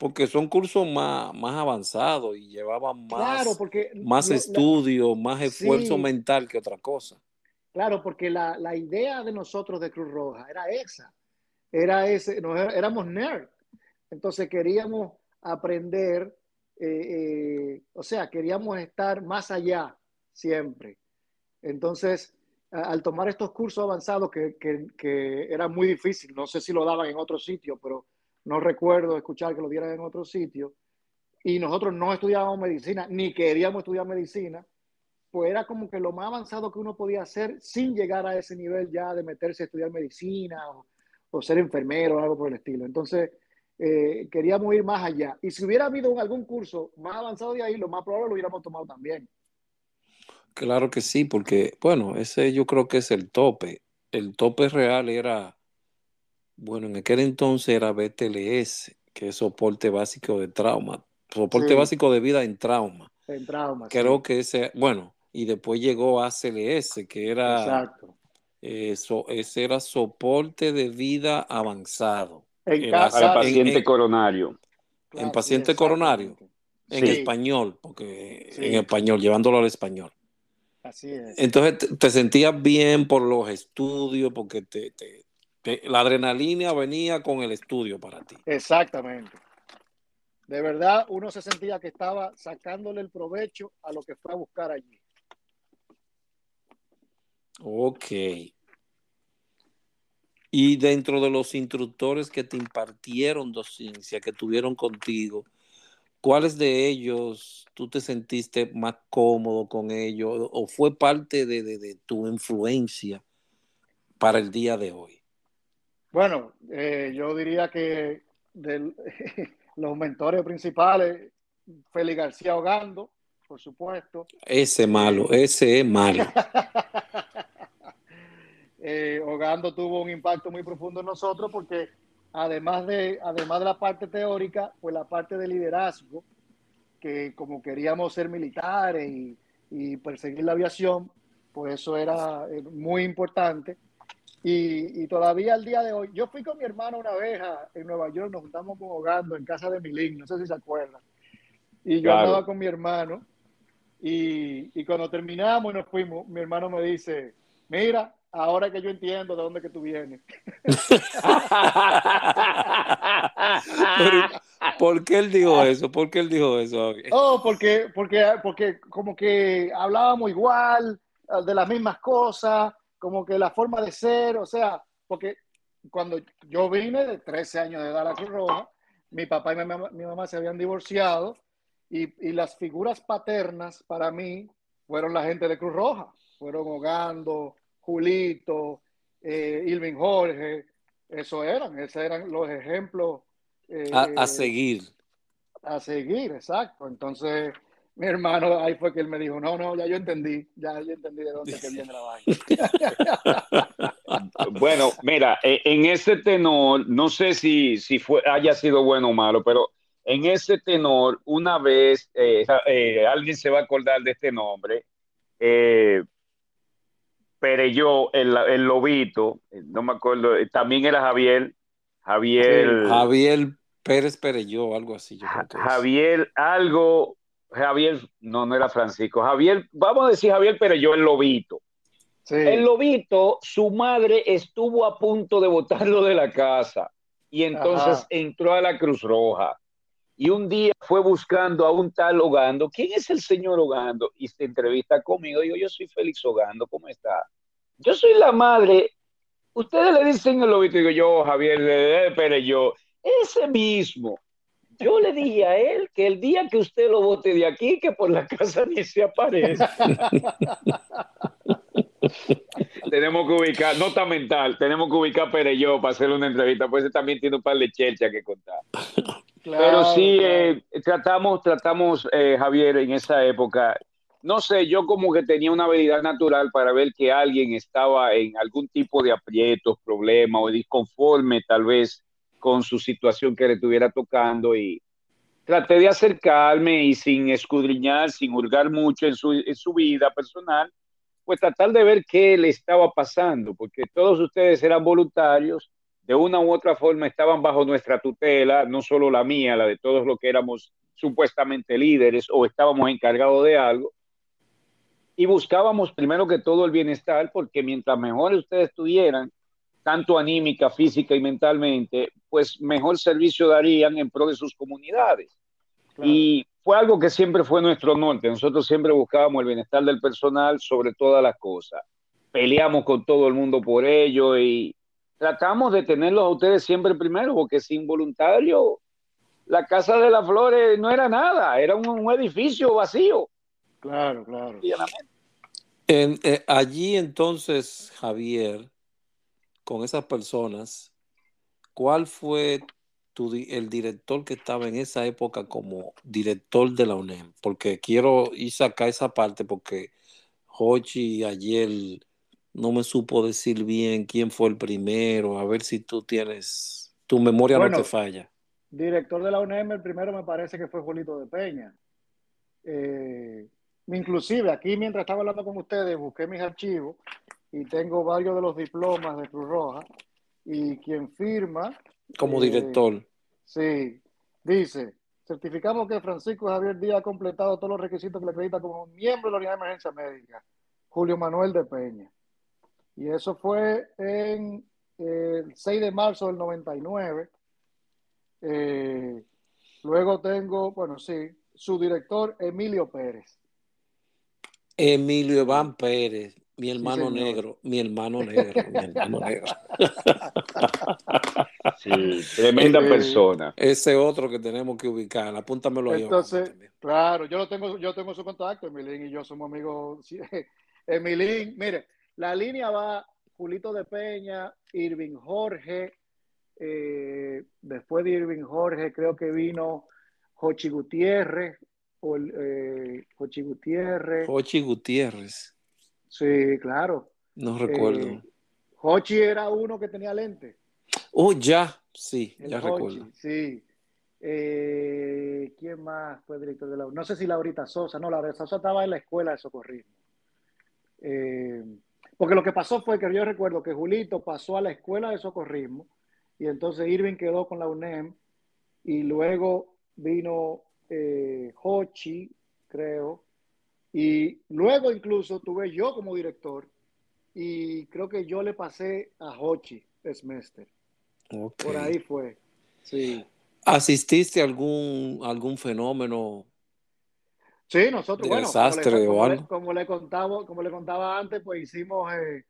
porque son cursos más, más avanzados y llevaban más, Claro, porque más la- estudio, más esfuerzo Sí. mental que otra cosa. Claro, porque la, la idea de nosotros de Cruz Roja era esa. Era ese, nos, éramos nerd. Entonces queríamos aprender, eh, eh, o sea, queríamos estar más allá siempre. Entonces, al tomar estos cursos avanzados que, que, que era muy difícil, no sé si lo daban en otro sitio, pero no recuerdo escuchar que lo dieran en otro sitio, y nosotros no estudiábamos medicina, ni queríamos estudiar medicina, pues era como que lo más avanzado que uno podía hacer sin llegar a ese nivel ya de meterse a estudiar medicina o ser enfermero o algo por el estilo. Entonces, eh, queríamos ir más allá. Y si hubiera habido algún curso más avanzado de ahí, lo más probable lo hubiéramos tomado también. Claro que sí, porque, bueno, ese yo creo que es el tope. El tope real era, bueno, en aquel entonces era BTLS, que es soporte básico de trauma, soporte Sí. básico de vida en trauma. En trauma. Creo sí. que ese, bueno, y después llegó ACLS, que era, Exacto. eso, ese era soporte de vida avanzado. En El casa. En- paciente en- coronario. Claro, en paciente coronario. En Sí. español, porque Sí. en español, llevándolo al español. Así es. Entonces te, te sentías bien por los estudios, porque te, te- te- la adrenalina venía con el estudio para ti. Exactamente. De verdad, uno se sentía que estaba sacándole el provecho a lo que fue a buscar allí. Ok. Y dentro de los instructores que te impartieron docencia, que tuvieron contigo, ¿cuáles de ellos tú te sentiste más cómodo con ellos o fue parte de, de- de tu influencia para el día de hoy? Bueno, eh, yo diría que del- los mentores principales, Félix García Ogando, por supuesto. Ese malo, ese es malo. Eh, Ogando tuvo un impacto muy profundo en nosotros porque además de, además de la parte teórica, pues la parte de liderazgo, que como queríamos ser militares y, y perseguir la aviación, pues eso era eh, muy importante. Y, y todavía al día de hoy, yo fui con mi hermano una vez a- en Nueva York, nos juntamos con Ogando en casa de Milín, no sé si se acuerdan. Y yo Claro. andaba con mi hermano y, y cuando terminamos y nos fuimos, mi hermano me dice, mira, ahora que yo entiendo de dónde que tú vienes. ¿Por qué él dijo eso? ¿Por qué él dijo eso? Oh, porque, porque, porque como que hablábamos igual, eh, de las mismas cosas, como que la forma de ser, o sea, porque cuando yo vine de 13 años de edad a la Cruz Roja, mi papá y mi mamá, mi mamá se habían divorciado y, y las figuras paternas para mí fueron la gente de Cruz Roja, fueron Ogando, Julito, eh, Ilvin Jorge, eso eran, esos eran los ejemplos. eh, A, a seguir. a seguir, exacto. Entonces, mi hermano ahí fue que él me dijo, no, no, ya yo entendí, ya yo entendí de dónde que viene la vaina. Bueno, mira, eh, en ese tenor, no sé si, si fue, haya sido bueno o malo, pero en ese tenor, una vez, eh, eh, alguien se va a acordar de este nombre, eh, Pereyó, el, el lobito, no me acuerdo, también era Javier, Javier, Javier Pérez Pereyó, algo así. Yo. Javier, algo, Javier, no, no era Francisco, Javier, vamos a decir Javier Pereyó, el lobito. Sí, El lobito, su madre estuvo a punto de botarlo de la casa y entonces Ajá. entró a la Cruz Roja. Y un día fue buscando a un tal Ogando. ¿Quién es el señor Ogando? Y se entrevista conmigo. Digo, yo soy Félix Ogando, ¿cómo está? Yo soy la madre. Ustedes le dicen el lobito. Digo, yo, Javier, eh, pero yo, ese mismo. Yo le dije a él que el día que usted lo bote de aquí, que por la casa ni se aparece. tenemos que ubicar, nota mental, tenemos que ubicar a Pereyó para hacerle una entrevista, pues también tiene un par de chelchas que contar. Claro, Pero sí, eh, tratamos, tratamos, eh, Javier, en esa época, no sé, yo como que tenía una habilidad natural para ver que alguien estaba en algún tipo de aprietos, problema o disconforme tal vez con su situación que le estuviera tocando y traté de acercarme y sin escudriñar, sin hurgar mucho en su, en su vida personal, pues tratar de ver qué le estaba pasando, porque todos ustedes eran voluntarios de una u otra forma estaban bajo nuestra tutela, no solo la mía, la de todos los que éramos supuestamente líderes o estábamos encargados de algo. Y buscábamos primero que todo el bienestar, porque mientras mejor ustedes estuvieran, tanto anímica, física y mentalmente, pues mejor servicio darían en pro de sus comunidades. Y fue algo que siempre fue nuestro norte. Nosotros siempre buscábamos el bienestar del personal sobre todas las cosas. Peleamos con todo el mundo por ello y tratamos de tenerlos a ustedes siempre primero, porque sin voluntario, la Casa de las Flores no era nada, era un, edificio vacío. Claro, claro. En, eh, allí entonces, Javier, con esas personas, ¿cuál fue tu, el director que estaba en esa época como director de la UNEM? Porque quiero ir sacar esa parte porque Hochi ayer no me supo decir bien quién fue el primero, a ver si tú tienes, tu memoria no te falla. Director de la UNEM, el primero me parece que fue Julito de Peña. Eh, inclusive aquí mientras estaba hablando con ustedes, busqué mis archivos y tengo varios de los diplomas de Cruz Roja y quien firma... Como director. Eh, sí, dice, certificamos que Francisco Javier Díaz ha completado todos los requisitos que le acredita como miembro de la unidad de emergencia médica. Julio Manuel de Peña. Y eso fue en eh, el 6 de marzo del 99. Eh, luego tengo, bueno, sí, su director Emilio Pérez. Emilio Iván Pérez, mi hermano negro, mi hermano negro, mi hermano negro. Sí, tremenda eh, persona. Ese otro que tenemos que ubicar, apúntamelo ahí. Entonces, claro, yo lo tengo, yo tengo su contacto, Emilín y yo somos amigos. Emilín, mire, la línea va Julito de Peña, Irving Jorge, eh, después de Irving Jorge creo que vino Jochi Gutiérrez, o eh, Jochi Gutiérrez. Jochi Gutiérrez. Sí, claro. No recuerdo. Eh, Jochi era uno que tenía lente. Oh, ya, sí, ya recuerdo. Sí. ¿Quién más fue director de la No sé si Laurita Sosa, no, Laurita Sosa estaba en la escuela de socorrismo. Eh, porque lo que pasó fue que yo recuerdo que Julito pasó a la escuela de socorrismo y entonces Irving quedó con la UNEM y luego vino eh, Hochi, creo, y luego incluso tuve yo como director y creo que yo le pasé a Hochi Smester. Por ahí fue. Sí. ¿Asististe a algún, algún fenómeno Sí, nosotros, bueno, como le, contaba, como le contaba antes, pues hicimos, eh,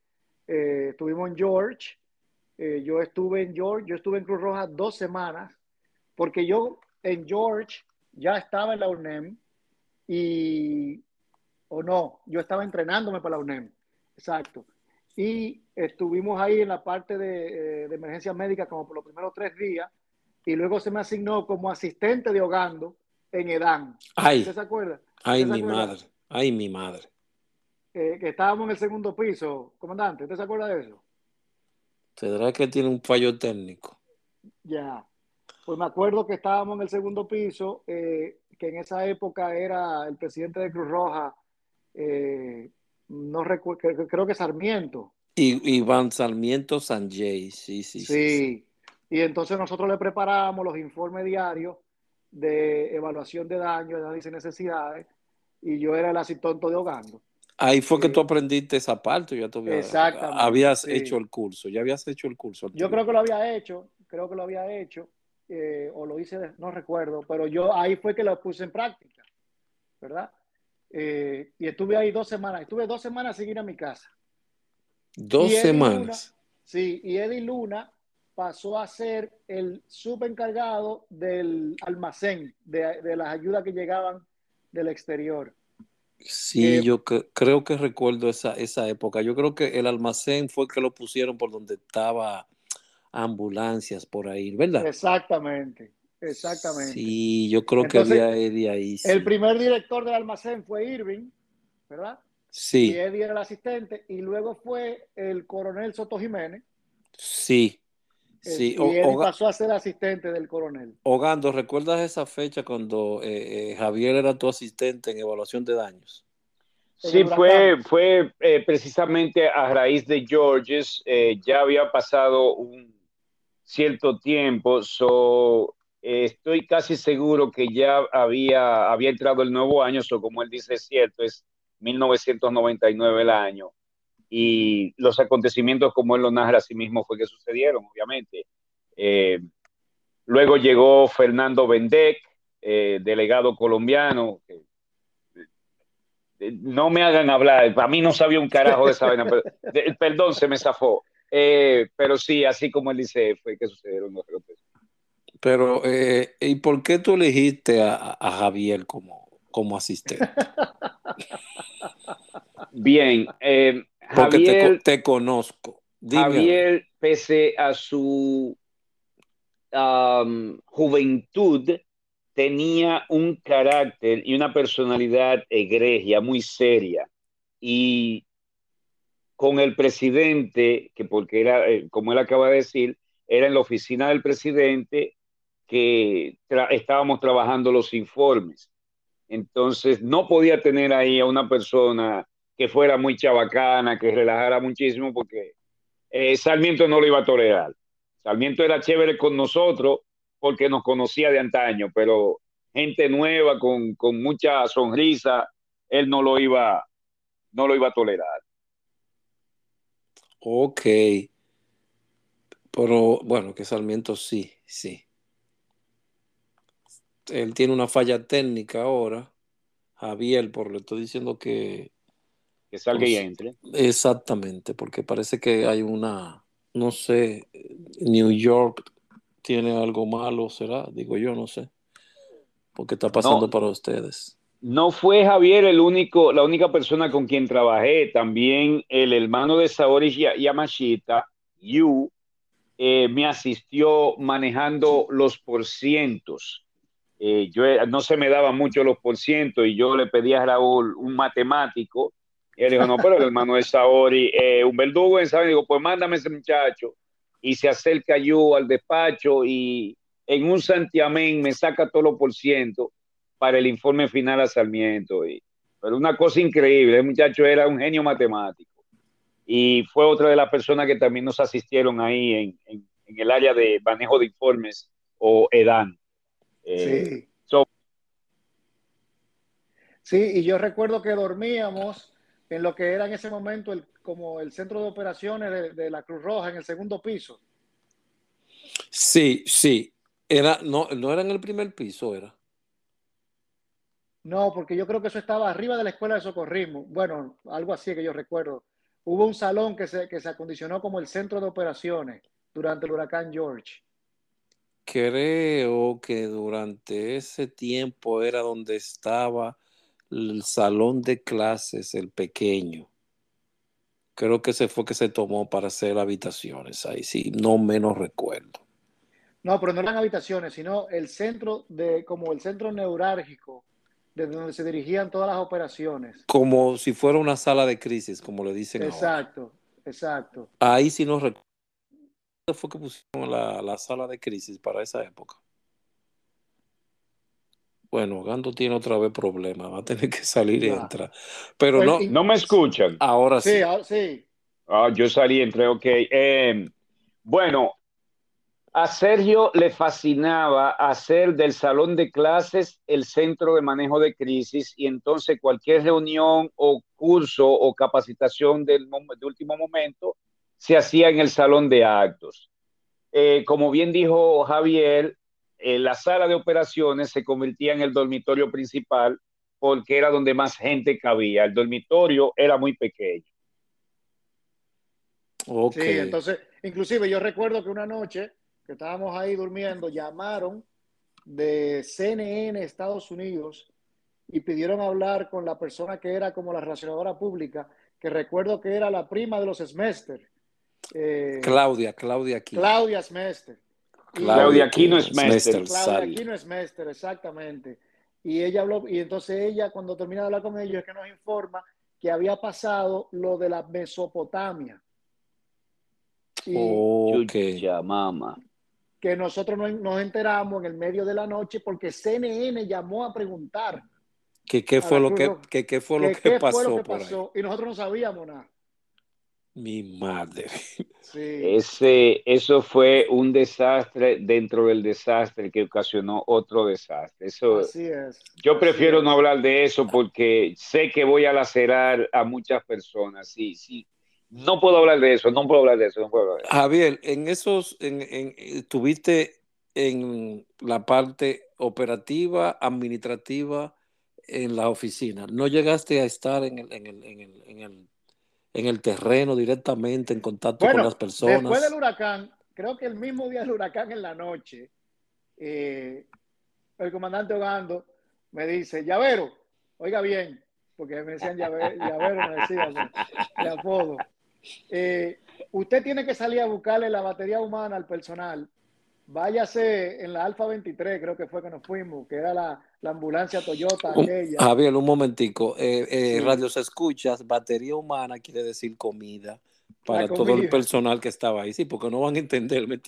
eh, estuvimos en George, eh, yo estuve en George, yo estuve en Cruz Roja dos semanas, porque yo en George ya estaba en la UNEM y, o no, yo estaba entrenándome para la UNEM, exacto. Y estuvimos ahí en la parte de, de emergencia médica como por los primeros tres días, y luego se me asignó como asistente de Hogando en Edán. ¿Usted se acuerda? Ay, mi madre. Ay, mi madre. que estábamos en el segundo piso, comandante. ¿Usted se acuerda de eso? Tendrá que tiene un fallo técnico. Ya. Pues me acuerdo que estábamos en el segundo piso, eh, que en esa época era el presidente de Cruz Roja, eh, no recuerdo, creo que Sarmiento. Y Iván Sarmiento Sanjay, sí, sí, sí. Sí. Y entonces nosotros le preparábamos los informes diarios de evaluación de daño, de análisis de necesidades, y yo era el asistente de Hogando. Ahí fue que tú aprendiste esa parte, ya tú habías, hecho el curso, ya habías hecho el curso. Yo creo que lo había hecho, creo que lo había hecho, eh, o lo hice, no recuerdo, pero yo ahí fue que lo puse en práctica, ¿verdad? Eh, y estuve ahí dos semanas, estuve dos semanas sin ir a mi casa. Dos semanas. sí, y Eddie Luna pasó a ser el subencargado del almacén, de, las ayudas que llegaban del exterior. Sí, eh, yo creo que recuerdo esa, esa época. Yo creo que el almacén fue que lo pusieron por donde estaba ambulancias por ahí, ¿verdad? Exactamente, exactamente. Sí, yo creo que había Eddie ahí. El primer director del almacén fue Irving, ¿verdad? Sí. Y Eddie era el asistente, y luego fue el coronel Soto Jiménez. Sí. Sí, y él pasó a ser asistente del coronel. Hogando, ¿recuerdas esa fecha cuando eh, eh, Javier era tu asistente en evaluación de daños? Sí, fue, fue eh, precisamente a raíz de Georges, ya había pasado un, cierto tiempo, so, estoy casi seguro que ya había, había entrado el nuevo año, so, como él dice, es cierto, es 1999 el año. Y los acontecimientos, como él lo narra a sí mismo, fue que sucedieron, obviamente. Eh, luego llegó Fernando Bendec, eh, delegado colombiano, que no me hagan hablar, para mí no sabía un carajo de esa vaina, perdón, se me zafó. Eh, pero sí, así como él dice, fue que sucedieron los Pero, eh, ¿y por qué tú elegiste a, Javier como, como asistente? Bien, eh, Javier, te, conozco. Javier, pese a su juventud, tenía un carácter y una personalidad egregia, muy seria. Y con el presidente, que porque era, eh, como él acaba de decir, era en la oficina del presidente que estábamos trabajando los informes. Entonces, no podía tener ahí a una persona que fuera muy chabacana, que relajara muchísimo, porque eh, Sarmiento no lo iba a tolerar. Sarmiento era chévere con nosotros, porque nos conocía de antaño, pero gente nueva con, mucha sonrisa, él no lo iba, no lo iba a tolerar. Ok. Pero bueno, que Sarmiento sí, sí. Él tiene una falla técnica ahora. Javier, por le estoy diciendo que. Que salga y entre. Exactamente, porque parece que hay una, no sé, New York tiene algo malo, será, digo yo, no sé. Porque está pasando para ustedes. No fue Javier el único, la única persona con quien trabajé. También el hermano de Saori Yamashita, Yu, eh, me asistió manejando los porcientos. Eh, yo no se me daba mucho los porcientos y yo le pedí a Raúl un matemático. Y él dijo, no, pero el hermano de Saori, un verdugo, ¿sabes? Digo, pues mándame ese muchacho y se acerca yo al despacho y en un santiamén me saca todo lo por ciento para el informe final a Sarmiento. Y, pero una cosa increíble, el muchacho era un genio matemático y fue otra de las personas que también nos asistieron ahí en, en, el área de manejo de informes o EDAN. Eh, sí. sí, y yo recuerdo que dormíamos en lo que era en ese momento el, como el centro de operaciones de, la Cruz Roja en el segundo piso. Sí, sí. Era, no, no era en el primer piso, era. No, porque yo creo que eso estaba arriba de la escuela de socorrismo. Bueno, algo así que yo recuerdo. Hubo un salón que se, que se acondicionó como el centro de operaciones durante el huracán George. Creo que durante ese tiempo era donde estaba el salón de clases, el pequeño. Creo que ese fue que se tomó para hacer habitaciones ahí, sí, no menos recuerdo. No, pero no eran habitaciones, sino el centro de, como el centro neurálgico, desde donde se dirigían todas las operaciones. Como si fuera una sala de crisis, como le dicen Exacto, exacto. Ahí sí no recuerdo. fue que pusieron la, la sala de crisis para esa época? Bueno, Gando tiene otra vez problemas, va a tener que salir y entrar. Pero pues, no. No me escuchan. Ahora sí. Sí, Ah, yo salí, entré, ok. Em, bueno, a Sergio le fascinaba hacer del salón de clases el centro de manejo de crisis y entonces cualquier reunión o curso o capacitación del, de último momento se hacía en el salón de actos. Eh, como bien dijo Javier, la sala de operaciones se convertía en el dormitorio principal porque era donde más gente cabía. El dormitorio era muy pequeño. Okay. Sí, entonces, inclusive yo recuerdo que una noche que estábamos ahí durmiendo, llamaron de CNN Estados Unidos y pidieron hablar con la persona que era como la relacionadora pública, que recuerdo que era la prima de los Smester. Eh, Claudia, Claudia Claudia Smester. Claudia Aquino es Mester. Claudia Aquino es Mester, exactamente. Y ella habló, y entonces ella, cuando termina de hablar con ellos, es que nos informa que había pasado lo de la Mesopotamia. Y que mamá. Que nosotros nos, enteramos en el medio de la noche porque CNN llamó a preguntar. ¿Qué, qué fue, lo que, qué fue lo que pasó? Y nosotros no sabíamos nada. Mi madre. Ese, eso fue un desastre dentro del desastre que ocasionó otro desastre. Eso, Así es. Yo prefiero no hablar de eso porque sé que voy a lacerar a muchas personas. Sí, sí. No puedo hablar de eso, no puedo hablar de eso, no puedo hablar de eso. Javier, en esos, en, en, estuviste en la parte operativa, administrativa, en la oficina. ¿No llegaste a estar en el, en el, en el, en el en el terreno directamente, en contacto con las personas. Después del huracán, creo que el mismo día del huracán en la noche, eh, el comandante Ogando me dice, llavero, oiga bien, porque me decían llavero, llavero me decían de apodo. Eh, usted tiene que salir a buscarle la batería humana al personal váyase en la Alfa 23, creo que fue que nos fuimos, que era la, la ambulancia Toyota aquella. Javier, un momentico. Eh, eh, sí. Radio se escuchas, batería humana quiere decir comida para comida. todo el personal que estaba ahí. Sí, porque no van a entender, ¿me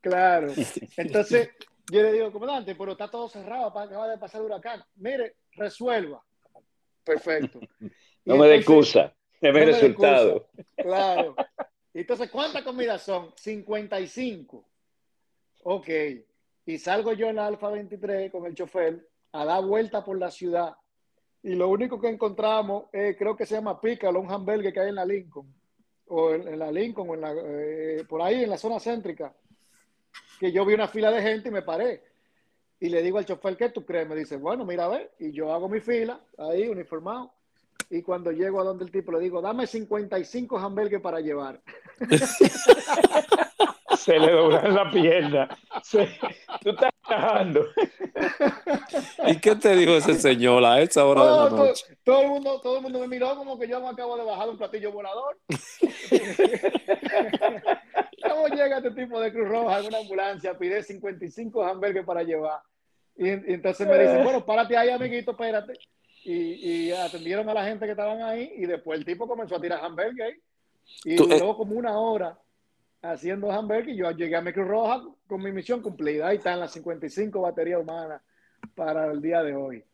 Claro. Entonces, yo le digo, comandante, pero está todo cerrado, acaba de pasar el huracán. Mire, resuelva. Perfecto. no me excusa, no me resultado. Claro. Entonces, ¿cuántas comidas son? 55. Ok. Y salgo yo en la Alfa 23 con el chofer a dar vuelta por la ciudad. Y lo único que encontramos, eh, creo que se llama Pícalo, un hamburger que hay en la Lincoln. O en, en la Lincoln, o en la, eh, por ahí en la zona céntrica. Que yo vi una fila de gente y me paré. Y le digo al chofer, ¿qué tú crees? Me dice, bueno, mira a ver. Y yo hago mi fila, ahí, uniformado. Y cuando llego a donde el tipo le digo, dame 55 hamburgues para llevar. se le doblan la pierna. Se, tú estás trabajando. ¿Y qué te dijo ese señor a esa hora no, de la noche? Todo, todo, el mundo, todo el mundo me miró como que yo me acabo de bajar un platillo volador. ¿Cómo llega este tipo de Cruz Roja en una ambulancia? Pide 55 hamburgues para llevar. Y, y entonces me dicen, bueno, párate ahí, amiguito, espérate. Y, y, atendieron a la gente que estaban ahí y después el tipo comenzó a tirar hamburgues y Tú, duró eh, como una hora haciendo hamburgues y yo llegué a Micro Roja con mi misión cumplida. Ahí están las 55 baterías humanas para el día de hoy.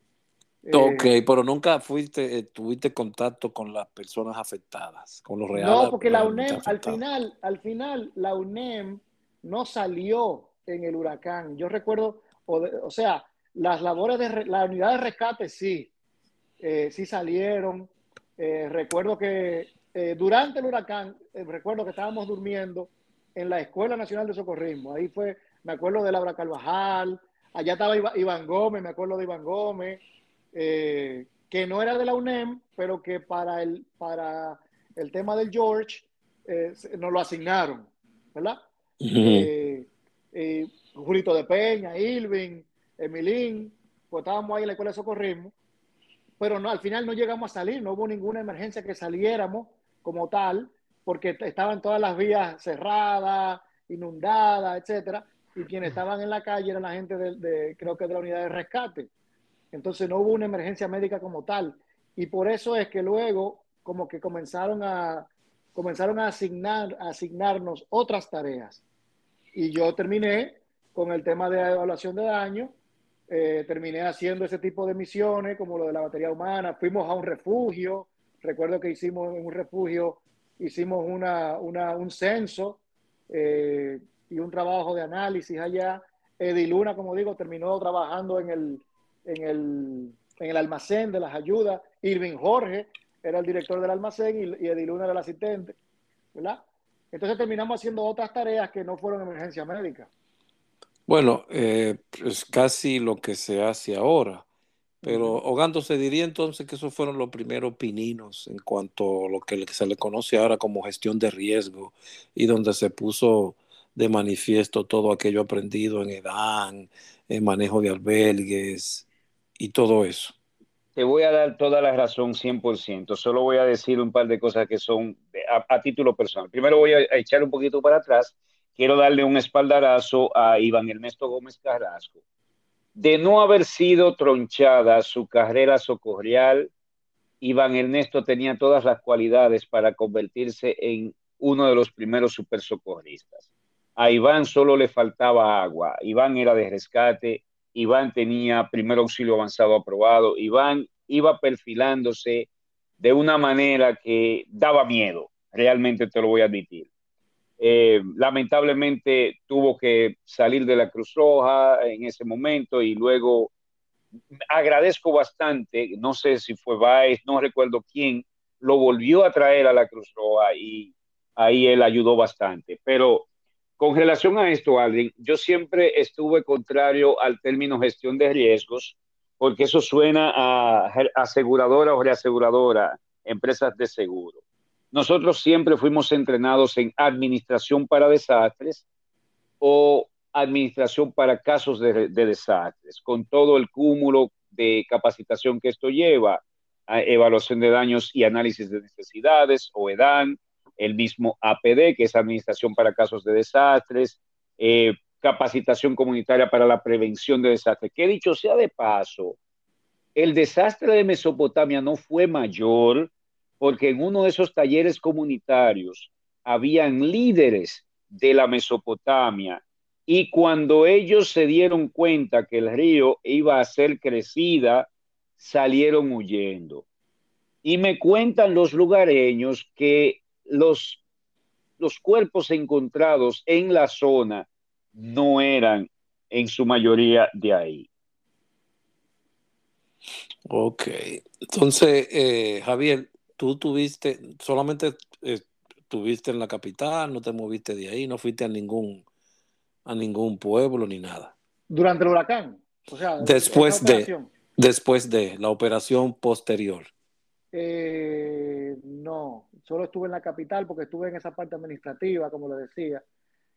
Ok, eh, pero nunca fuiste, eh, tuviste contacto con las personas afectadas, con los reales. No, porque la UNEM, al final, al final, la UNEM no salió en el huracán. Yo recuerdo, o, de, o sea, las labores de la unidad de rescate sí, eh, sí salieron. Recuerdo que durante el huracán, recuerdo que estábamos durmiendo en la Escuela Nacional de Socorrismo. Ahí fue, me acuerdo de Laura Carvajal, allá estaba Iván Gómez, me acuerdo de Iván Gómez, eh, que no era de la UNEM, pero que para el, para el tema del George eh, nos lo asignaron, ¿verdad? Uh -huh. eh, Julito de Peña, Ilvin, Emilín, pues estábamos ahí en la Escuela de Socorrismo, pero no, al final no llegamos a salir, no hubo ninguna emergencia que saliéramos como tal, porque estaban todas las vías cerradas, inundadas, etcétera, y quienes estaban en la calle eran la gente de, de, creo que de la unidad de rescate. Entonces no hubo una emergencia médica como tal. Y por eso es que luego como que comenzaron a, comenzaron a, asignar, a asignarnos otras tareas. Y yo terminé con el tema de evaluación de daño, eh, terminé haciendo ese tipo de misiones como lo de la batería humana, fuimos a un refugio, recuerdo que hicimos en un refugio, hicimos una, una un censo eh, y un trabajo de análisis allá. Ediluna, como digo, terminó trabajando en el, en el, en el almacén de las ayudas. Irving Jorge era el director del almacén y, y Ediluna era el asistente, ¿verdad? Entonces terminamos haciendo otras tareas que no fueron emergencia médica. Bueno, eh, es casi lo que se hace ahora. Pero Ogando se diría entonces que esos fueron los primeros pininos en cuanto a lo que se le conoce ahora como gestión de riesgo y donde se puso de manifiesto todo aquello aprendido en EDAN, en manejo de albergues y todo eso. Te voy a dar toda la razón 100%. Solo voy a decir un par de cosas que son a, a título personal. Primero voy a echar un poquito para atrás. Quiero darle un espaldarazo a Iván Ernesto Gómez Carrasco de no haber sido tronchada su carrera socorrial, Iván Ernesto tenía todas las cualidades para convertirse en uno de los primeros supersocorristas. A Iván solo le faltaba agua, Iván era de rescate, Iván tenía primer auxilio avanzado aprobado, Iván iba perfilándose de una manera que daba miedo, realmente te lo voy a admitir. Eh, lamentablemente tuvo que salir de la Cruz Roja en ese momento y luego agradezco bastante, no sé si fue Baez, no recuerdo quién, lo volvió a traer a la Cruz Roja y ahí él ayudó bastante. Pero con relación a esto, Aldrin, yo siempre estuve contrario al término gestión de riesgos, porque eso suena a aseguradora o reaseguradora, empresas de seguro. Nosotros siempre fuimos entrenados en administración para desastres o administración para casos de, desastres, con todo el cúmulo de capacitación que esto lleva, evaluación de daños y análisis de necesidades, o EDAN, el mismo APD, que es Administración para Casos de Desastres, eh, capacitación comunitaria para la prevención de desastres. Que dicho sea de paso, el desastre de Mesopotamia no fue mayor porque en uno de esos talleres comunitarios habían líderes de la Mesopotamia y cuando ellos se dieron cuenta que el río iba a ser crecida, salieron huyendo. Y me cuentan los lugareños que los, los cuerpos encontrados en la zona no eran en su mayoría de ahí. Ok, entonces, eh, Javier, tú tuviste, solamente estuviste en la capital, no te moviste de ahí, no fuiste a ningún, a ningún pueblo ni nada. Durante el huracán, o sea, después de, después de la operación posterior. Eh, no, solo estuve en la capital porque estuve en esa parte administrativa, como le decía,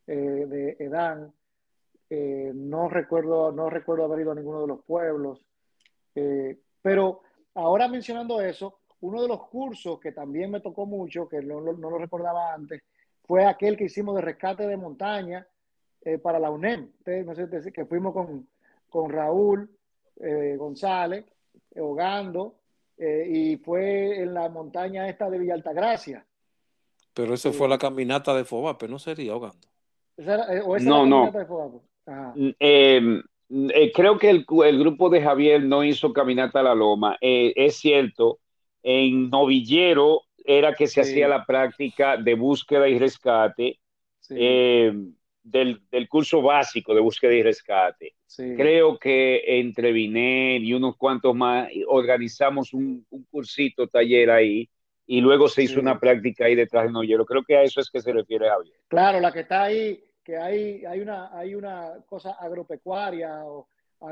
eh, de Edán. Eh, no recuerdo, no recuerdo haber ido a ninguno de los pueblos. pero ahora mencionando eso, uno de los cursos que también me tocó mucho, que no, lo recordaba antes, fue aquel que hicimos de rescate de montaña para la UNEM. no sé, que fuimos con, con Raúl González, Hogando, eh, y fue en la montaña esta de Villa Altagracia. Pero eso fue la caminata de Fobape, ¿no sería ahogando? Eh, ¿O esa no, no. De Fobape? Mm, em, eh, creo que el, el, grupo de Javier no hizo caminata a la loma. es cierto, en Novillero era que se hacía la práctica de búsqueda y rescate. Sí. Em, del, curso básico de búsqueda y rescate. Creo que entre Viner y unos cuantos más organizamos un, cursito taller ahí y luego se hizo una práctica ahí detrás de Noyero. Creo que a eso es que se refiere Javier. Claro, la que está ahí, que hay, hay, una, hay una cosa agropecuaria o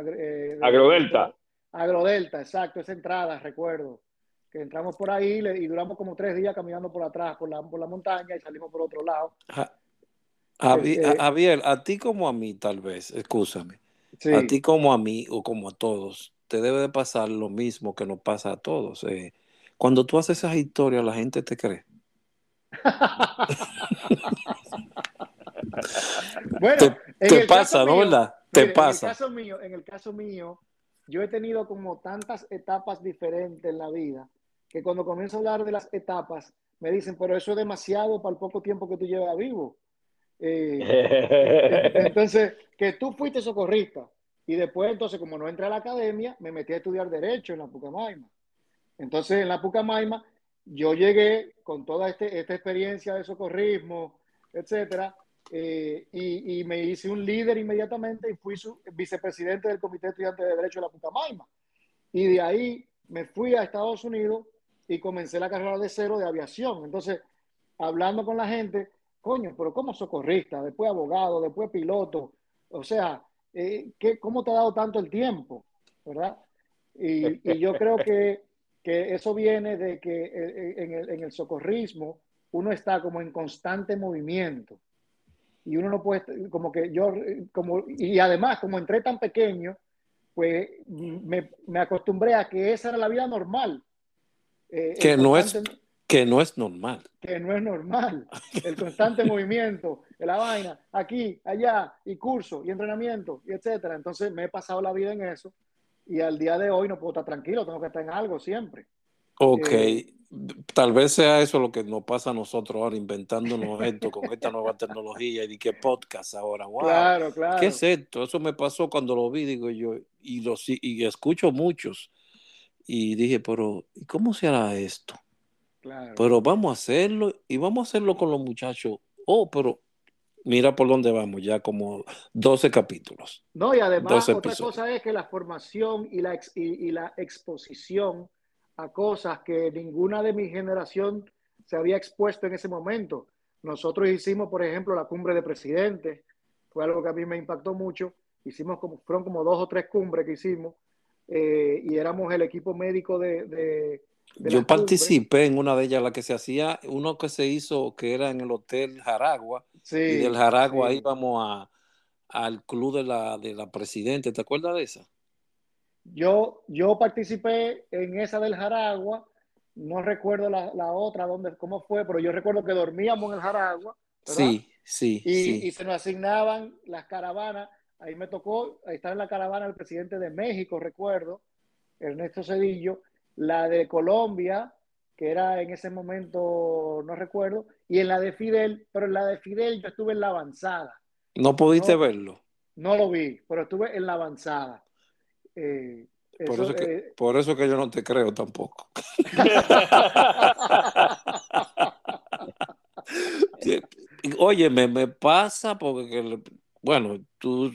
eh, agrodelta. Agrodelta, exacto, esa entrada, recuerdo. Que entramos por ahí y duramos como tres días caminando por atrás, por la, por la montaña y salimos por otro lado. Este Javier, a ti como a mí, tal vez, escúchame. A ti como a mí o como a todos, te debe de pasar lo mismo que nos pasa a todos. Eh. cuando tú haces esas historias, la gente te cree. bueno, te, pasa, ¿no? ¿Verdad? Te pasa. En el, caso mío, en el caso mío, yo he tenido como tantas etapas diferentes en la vida que cuando comienzo a hablar de las etapas, me dicen, pero eso es demasiado para el poco tiempo que tú llevas vivo. Eh, entonces, que tú fuiste socorrista y después, entonces, como no entré a la academia, me metí a estudiar Derecho en la Pucamaima. Entonces, en la Pucamaima, yo llegué con toda este, esta experiencia de socorrismo, etcétera, eh, y, me hice un líder inmediatamente y fui su vicepresidente del Comité Estudiante de Derecho de la Pucamaima. Y de ahí me fui a Estados Unidos y comencé la carrera de cero de aviación. Entonces, hablando con la gente, coño, pero como socorrista, después abogado, después piloto, o sea, eh, ¿qué, ¿cómo te ha dado tanto el tiempo? ¿Verdad? Y, yo creo que, que, eso viene de que eh, eh, en el, en el, socorrismo uno está como en constante movimiento. Y uno no puede, como que yo, como, y además, como entré tan pequeño, pues me, me acostumbré a que esa era la vida normal. Que no es que no es normal. Que no es normal. El constante movimiento, de la vaina, aquí, allá, y curso, y entrenamiento, y etcétera. Entonces me he pasado la vida en eso y al día de hoy no puedo estar tranquilo, tengo que estar en algo siempre. Ok, eh, tal vez sea eso lo que nos pasa a nosotros ahora, inventándonos esto con esta nueva tecnología y de qué podcast ahora. Wow, claro, claro. ¿Qué es esto? Eso me pasó cuando lo vi, digo yo, y, lo, y escucho muchos. Y dije, pero ¿y cómo se hará esto? Pero vamos a hacerlo y vamos a hacerlo con los muchachos. Oh, pero mira por dónde vamos, ya como 12 capítulos. No, y además otra cosa es que la formación y la, y, la exposición a cosas que ninguna de mi generación se había expuesto en ese momento. Nosotros hicimos, por ejemplo, la cumbre de presidentes, fue algo que a mí me impactó mucho. Hicimos como, fueron como dos o tres cumbres que hicimos eh, y éramos el equipo médico de, yo participé en una de ellas, la que se hacía, uno que se hizo que era en el Hotel Jaragua. y del Jaragua íbamos a, al club de la, de la Presidente. ¿Te acuerdas de esa? Yo, yo participé en esa del Jaragua. No recuerdo la, otra, dónde, cómo fue, pero yo recuerdo que dormíamos en el Jaragua. Sí, sí y, y se nos asignaban las caravanas. Ahí me tocó estar en la caravana el presidente de México, recuerdo, Ernesto Cedillo la de Colombia, que era en ese momento, no recuerdo, y en la de Fidel, pero en la de Fidel yo estuve en la avanzada. ¿No pudiste verlo? No lo vi, pero estuve en la avanzada. Eh, por, eso que, eh, por eso que yo no te creo tampoco. Oye, me, me, pasa porque, bueno, tú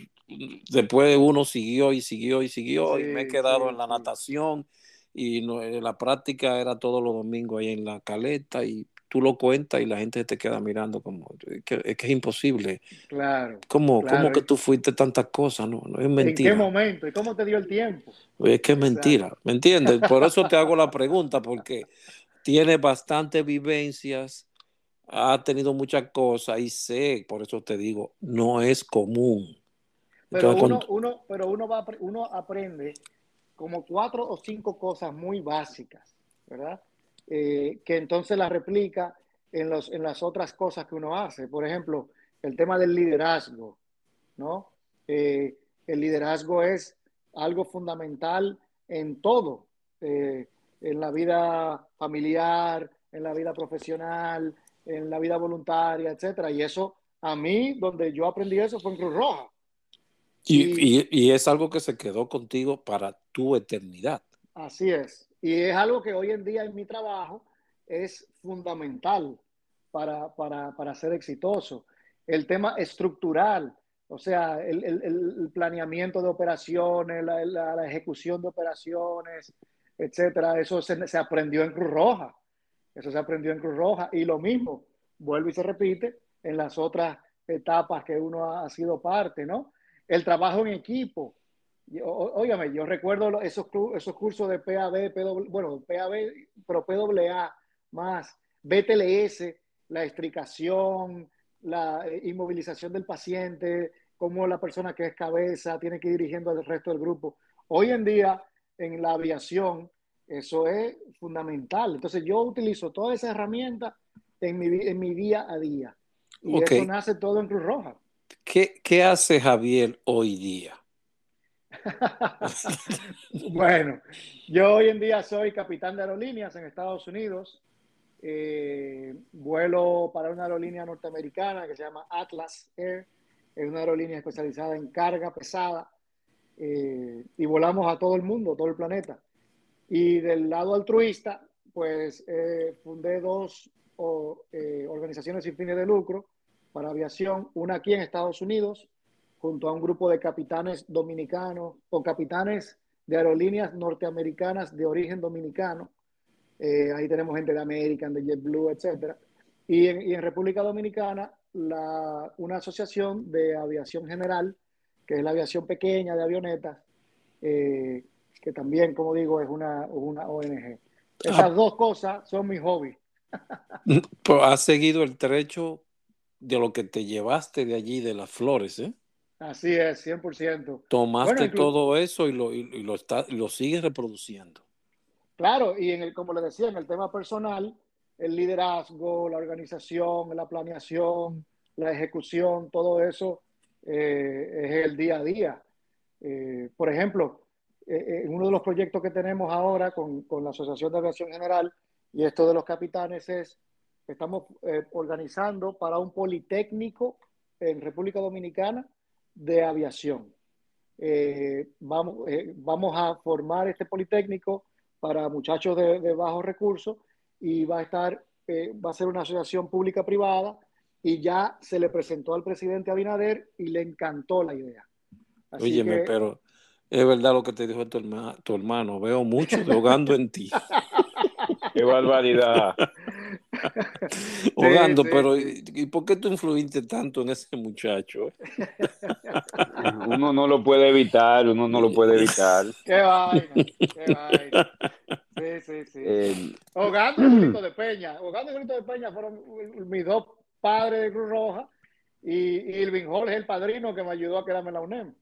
después uno siguió y siguió y siguió y me he quedado en la natación y no, eh, la práctica era todos los domingos ahí en la caleta y tú lo cuentas y la gente te queda mirando como es que es, imposible. Claro. ¿Cómo, ¿Cómo, que tú fuiste tantas cosas? No, no es mentira. ¿En qué momento? ¿Y cómo te dio el tiempo? Es que es mentira, ¿me entiendes? Por eso te hago la pregunta, porque tiene bastantes vivencias, ha tenido muchas cosas y sé, por eso te digo, no es común. Pero, uno, uno, pero uno, va, uno aprende como cuatro o cinco cosas muy básicas, ¿verdad? Eh, que entonces las replica en, los, en las otras cosas que uno hace. Por ejemplo, el tema del liderazgo, ¿no? Eh, el liderazgo es algo fundamental en todo, eh, en la vida familiar, en la vida profesional, en la vida voluntaria, etcétera. Y eso, a mí, donde yo aprendí eso fue en Cruz Roja. Y, es algo que se quedó contigo para tu eternidad. Así es. Y es algo que hoy en día en mi trabajo es fundamental para, para, ser exitoso. El tema estructural, o sea, el, planeamiento de operaciones, la, ejecución de operaciones, etcétera, eso se, se aprendió en Cruz Roja. Eso se aprendió en Cruz Roja. Y lo mismo, vuelve y se repite en las otras etapas que uno ha sido parte, ¿no? El trabajo en equipo. Óigame, yo recuerdo esos, esos cursos de PAB, bueno, PAB, pero PAA más, BTLS, la estricación, la eh, inmovilización del paciente, cómo la persona que es cabeza tiene que ir dirigiendo al resto del grupo. Hoy en día, en la aviación, eso es fundamental. Entonces, yo utilizo todas esas herramientas en mi, en mi día a día. Y eso nace todo en Cruz Roja. ¿Qué, hace Javier hoy día? bueno, yo hoy en día soy capitán de aerolíneas en Estados Unidos. Eh, vuelo para una aerolínea norteamericana que se llama Atlas Air. Es una aerolínea especializada en carga pesada. Eh, y volamos a todo el mundo, todo el planeta. Y del lado altruista, pues eh, fundé dos organizaciones sin fines de lucro para aviación, una aquí en Estados Unidos, junto a un grupo de capitanes dominicanos o capitanes de aerolíneas norteamericanas de origen dominicano. Eh, ahí tenemos gente de American, de JetBlue, etc. Y en, República Dominicana, la, una asociación de aviación general, que es la aviación pequeña de avionetas, eh, que también, como digo, es una, una ONG. Esas ah. dos cosas son mis hobbies. ¿Has seguido el trecho de lo que te llevaste de allí, de las flores, ¿eh? Así es, 100%. Tomaste todo eso y lo, y, lo, está, lo sigues reproduciendo. Claro, y en el, como le decía, en el tema personal, el liderazgo, la organización, la planeación, la ejecución, todo eso eh, es el día a día. Eh, por ejemplo, eh, en uno de los proyectos que tenemos ahora con, con la Asociación de Aviación General y esto de los capitanes es estamos eh, organizando para un politécnico en República Dominicana de aviación. Eh, vamos, eh, vamos a formar este politécnico para muchachos de, bajos recursos y va a estar, eh, va a ser una asociación pública-privada y ya se le presentó al presidente Abinader y le encantó la idea. Óyeme, pero es verdad lo que te dijo tu, tu hermano, veo mucho de en ti. Qué barbaridad. Hogando, pero ¿y por qué tú influiste tanto en ese muchacho? uno no lo puede evitar, uno no lo puede evitar. Qué vaina, qué vaina. Sí, sí, sí. Eh, Hogando y Julito de Peña. Hogando y Julito de Peña fueron mis dos padres de Cruz Roja y, y Irving Jorge, el padrino que me ayudó a quedarme en la UNEM.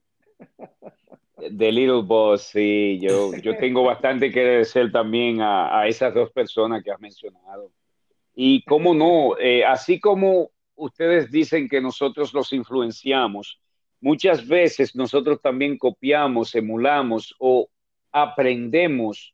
The Little Boss, sí, yo, yo tengo bastante que agradecer también a, esas dos personas que has mencionado. Y cómo no, eh, así como ustedes dicen que nosotros los influenciamos, muchas veces nosotros también copiamos, emulamos o aprendemos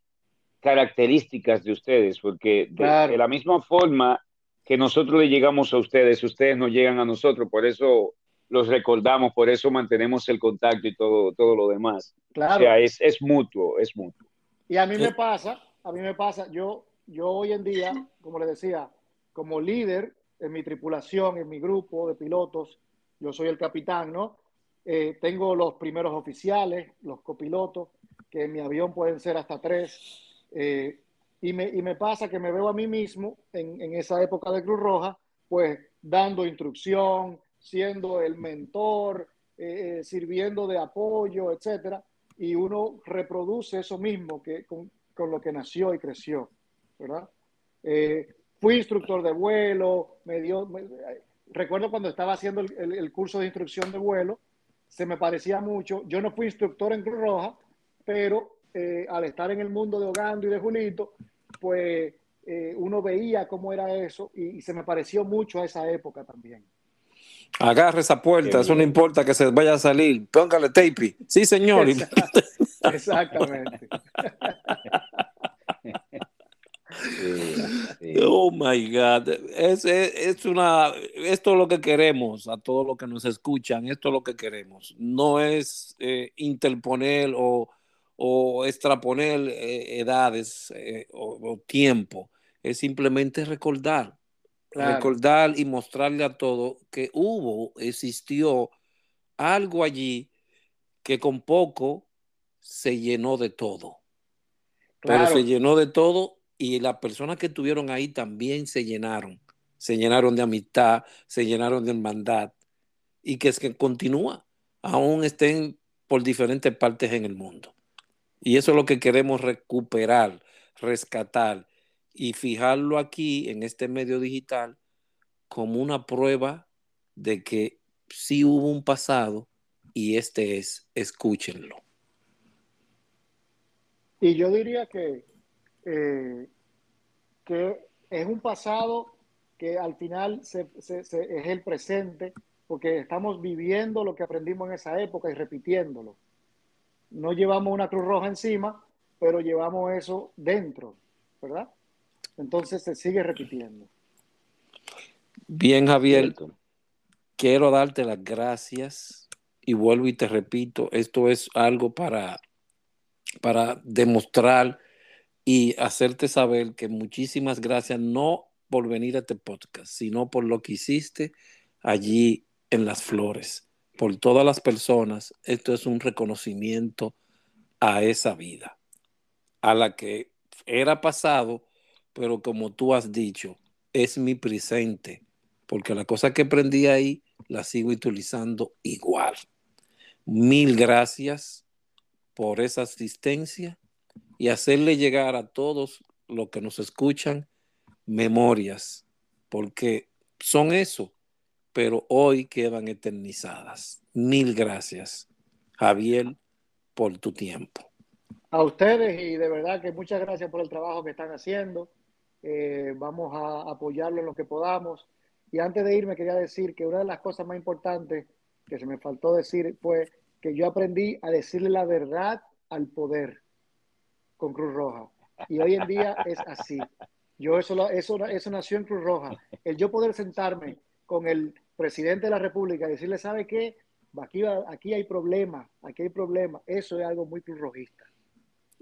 características de ustedes, porque de, la misma forma que nosotros le llegamos a ustedes, ustedes nos llegan a nosotros, por eso los recordamos, por eso mantenemos el contacto y todo, todo lo demás. Claro. O sea, es, es mutuo, es mutuo. Y a mí me pasa, a mí me pasa, yo, yo hoy en día, como le decía, como líder en mi tripulación, en mi grupo de pilotos, yo soy el capitán, ¿no? Eh, tengo los primeros oficiales, los copilotos, que en mi avión pueden ser hasta tres. Eh, y, me, y, me, pasa que me veo a mí mismo en, en esa época de Cruz Roja, pues dando instrucción, siendo el mentor, eh, sirviendo de apoyo, etcétera, y uno reproduce eso mismo que, con, lo que nació y creció, ¿verdad? Eh, fui instructor de vuelo, me dio, recuerdo cuando estaba haciendo el, curso de instrucción de vuelo, se me parecía mucho, yo no fui instructor en Cruz Roja, pero al estar en el mundo de Ogando y de Julito, pues uno veía cómo era eso y se me pareció mucho a esa época también. Agarre esa puerta, eso no importa que se vaya a salir. Póngale tape. Sí, señor. Exactamente. Oh my God. Es, es, una, esto es lo que queremos a todos los que nos escuchan. Esto es lo que queremos. No es eh, interponer o, o extraponer eh, edades eh, o, tiempo. Es simplemente recordar recordar y mostrarle a todo que hubo, existió algo allí que con poco se llenó de todo. Pero se llenó de todo y las personas que estuvieron ahí también se llenaron. Se llenaron de amistad, se llenaron de hermandad y que es que continúa, aún estén por diferentes partes en el mundo. Y eso es lo que queremos recuperar, rescatar y fijarlo aquí en este medio digital como una prueba de que sí hubo un pasado y este es, escúchenlo. Y yo diría que, eh, que es un pasado que al final es el presente, porque estamos viviendo lo que aprendimos en esa época y repitiéndolo. No llevamos una cruz roja encima, pero llevamos eso dentro, ¿verdad? Entonces se sigue repitiendo. Bien, Javier, quiero darte las gracias y vuelvo y te repito, esto es algo para, para demostrar y hacerte saber que muchísimas gracias, no por venir a este podcast, sino por lo que hiciste allí en las flores, por todas las personas. Esto es un reconocimiento a esa vida, a la que era pasado, pero como tú has dicho, es mi presente, porque la cosa que aprendí ahí la sigo utilizando igual. Mil gracias por esa asistencia y hacerle llegar a todos los que nos escuchan memorias, porque son eso, pero hoy quedan eternizadas. Mil gracias, Javier, por tu tiempo. A ustedes y de verdad que muchas gracias por el trabajo que están haciendo. Eh, vamos a apoyarlo en lo que podamos. Y antes de irme quería decir que una de las cosas más importantes que se me faltó decir fue que yo aprendí a decirle la verdad al poder con Cruz Roja. Y hoy en día es así. Yo eso, eso, eso nació en Cruz Roja. El yo poder sentarme con el presidente de la República y decirle, ¿sabe qué? Aquí, aquí hay problema, aquí hay problema. Eso es algo muy cruzrojista.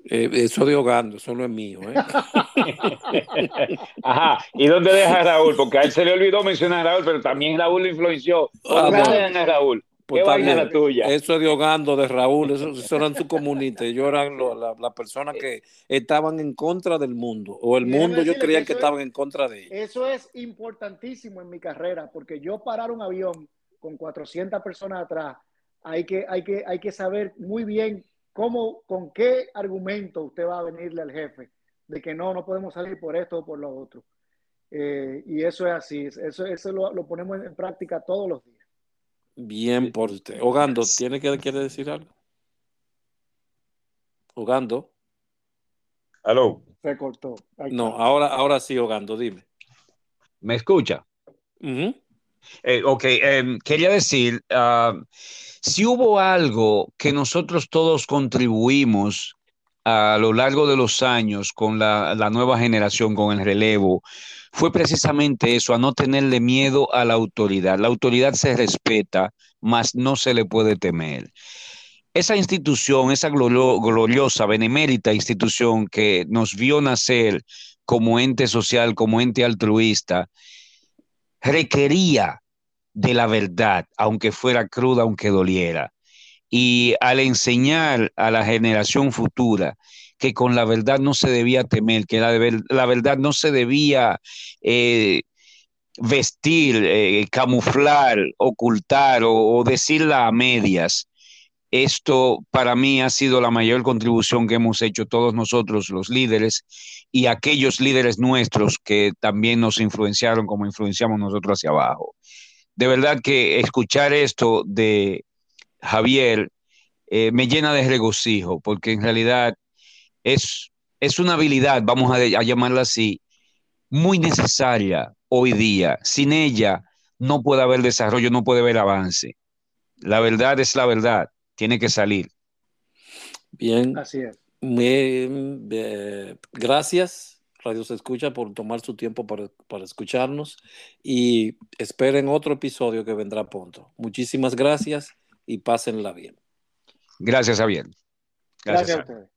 Eh, eso de hogando, eso no es mío. ¿eh? Ajá, ¿y dónde deja Raúl? Porque a él se le olvidó mencionar a Raúl, pero también Raúl lo influenció. Ah, ¿Dónde bueno. dejan a Raúl? Pues ¿Qué vaina la tuya? Eso es de hogando de Raúl, eso, eso eran sus comunistas, ellos eran lo- la- las personas que estaban en contra del mundo, o el mundo yo creía que que eso es- estaban en contra de ellos. Eso es importantísimo en mi carrera, porque yo parar un avión con 400 personas atrás, hay que, hay que, hay que saber muy bien cómo, con qué argumento usted va a venirle al jefe de que no, no podemos salir por esto o por lo otro. Eh, y eso es así, eso, eso lo, lo ponemos en práctica todos los días. Bien por usted. Hogando, ¿tiene que quiere decir algo? Hogando. Aló, Se cortó. No, ahora, ahora sí, Hogando, dime. ¿me escucha? Eh, ok, em, quería decir, ah, si hubo algo que nosotros todos contribuimos a lo largo de los años con la, nueva generación, con el relevo, fue precisamente eso, a no tenerle miedo a la autoridad. La autoridad se respeta, mas no se le puede temer. Esa institución, esa gloriosa, benemérita institución que nos vio nacer como ente social, como ente altruista, requería de la verdad, aunque fuera cruda, aunque doliera. Y al enseñar a la generación futura que con la verdad no se debía temer, que la, ver- la verdad no se debía eh, vestir, eh, camuflar, ocultar o, o decirla a medias. Esto para mí ha sido la mayor contribución que hemos hecho todos nosotros, los líderes, y aquellos líderes nuestros que también nos influenciaron como influenciamos nosotros hacia abajo. De verdad que escuchar esto de Javier eh, me llena de regocijo, porque en realidad es, es una habilidad, vamos a, a llamarla así, muy necesaria hoy día. Sin ella no puede haber desarrollo, no puede haber avance. La verdad es la verdad, tiene que salir. Bien, Así es. Me- eh, gracias, Radio Se Escucha, por tomar su tiempo para, para escucharnos y esperen otro episodio que vendrá pronto. Muchísimas gracias y pásenla bien. Gracias, Javier. Gracias, Gracias. a ustedes.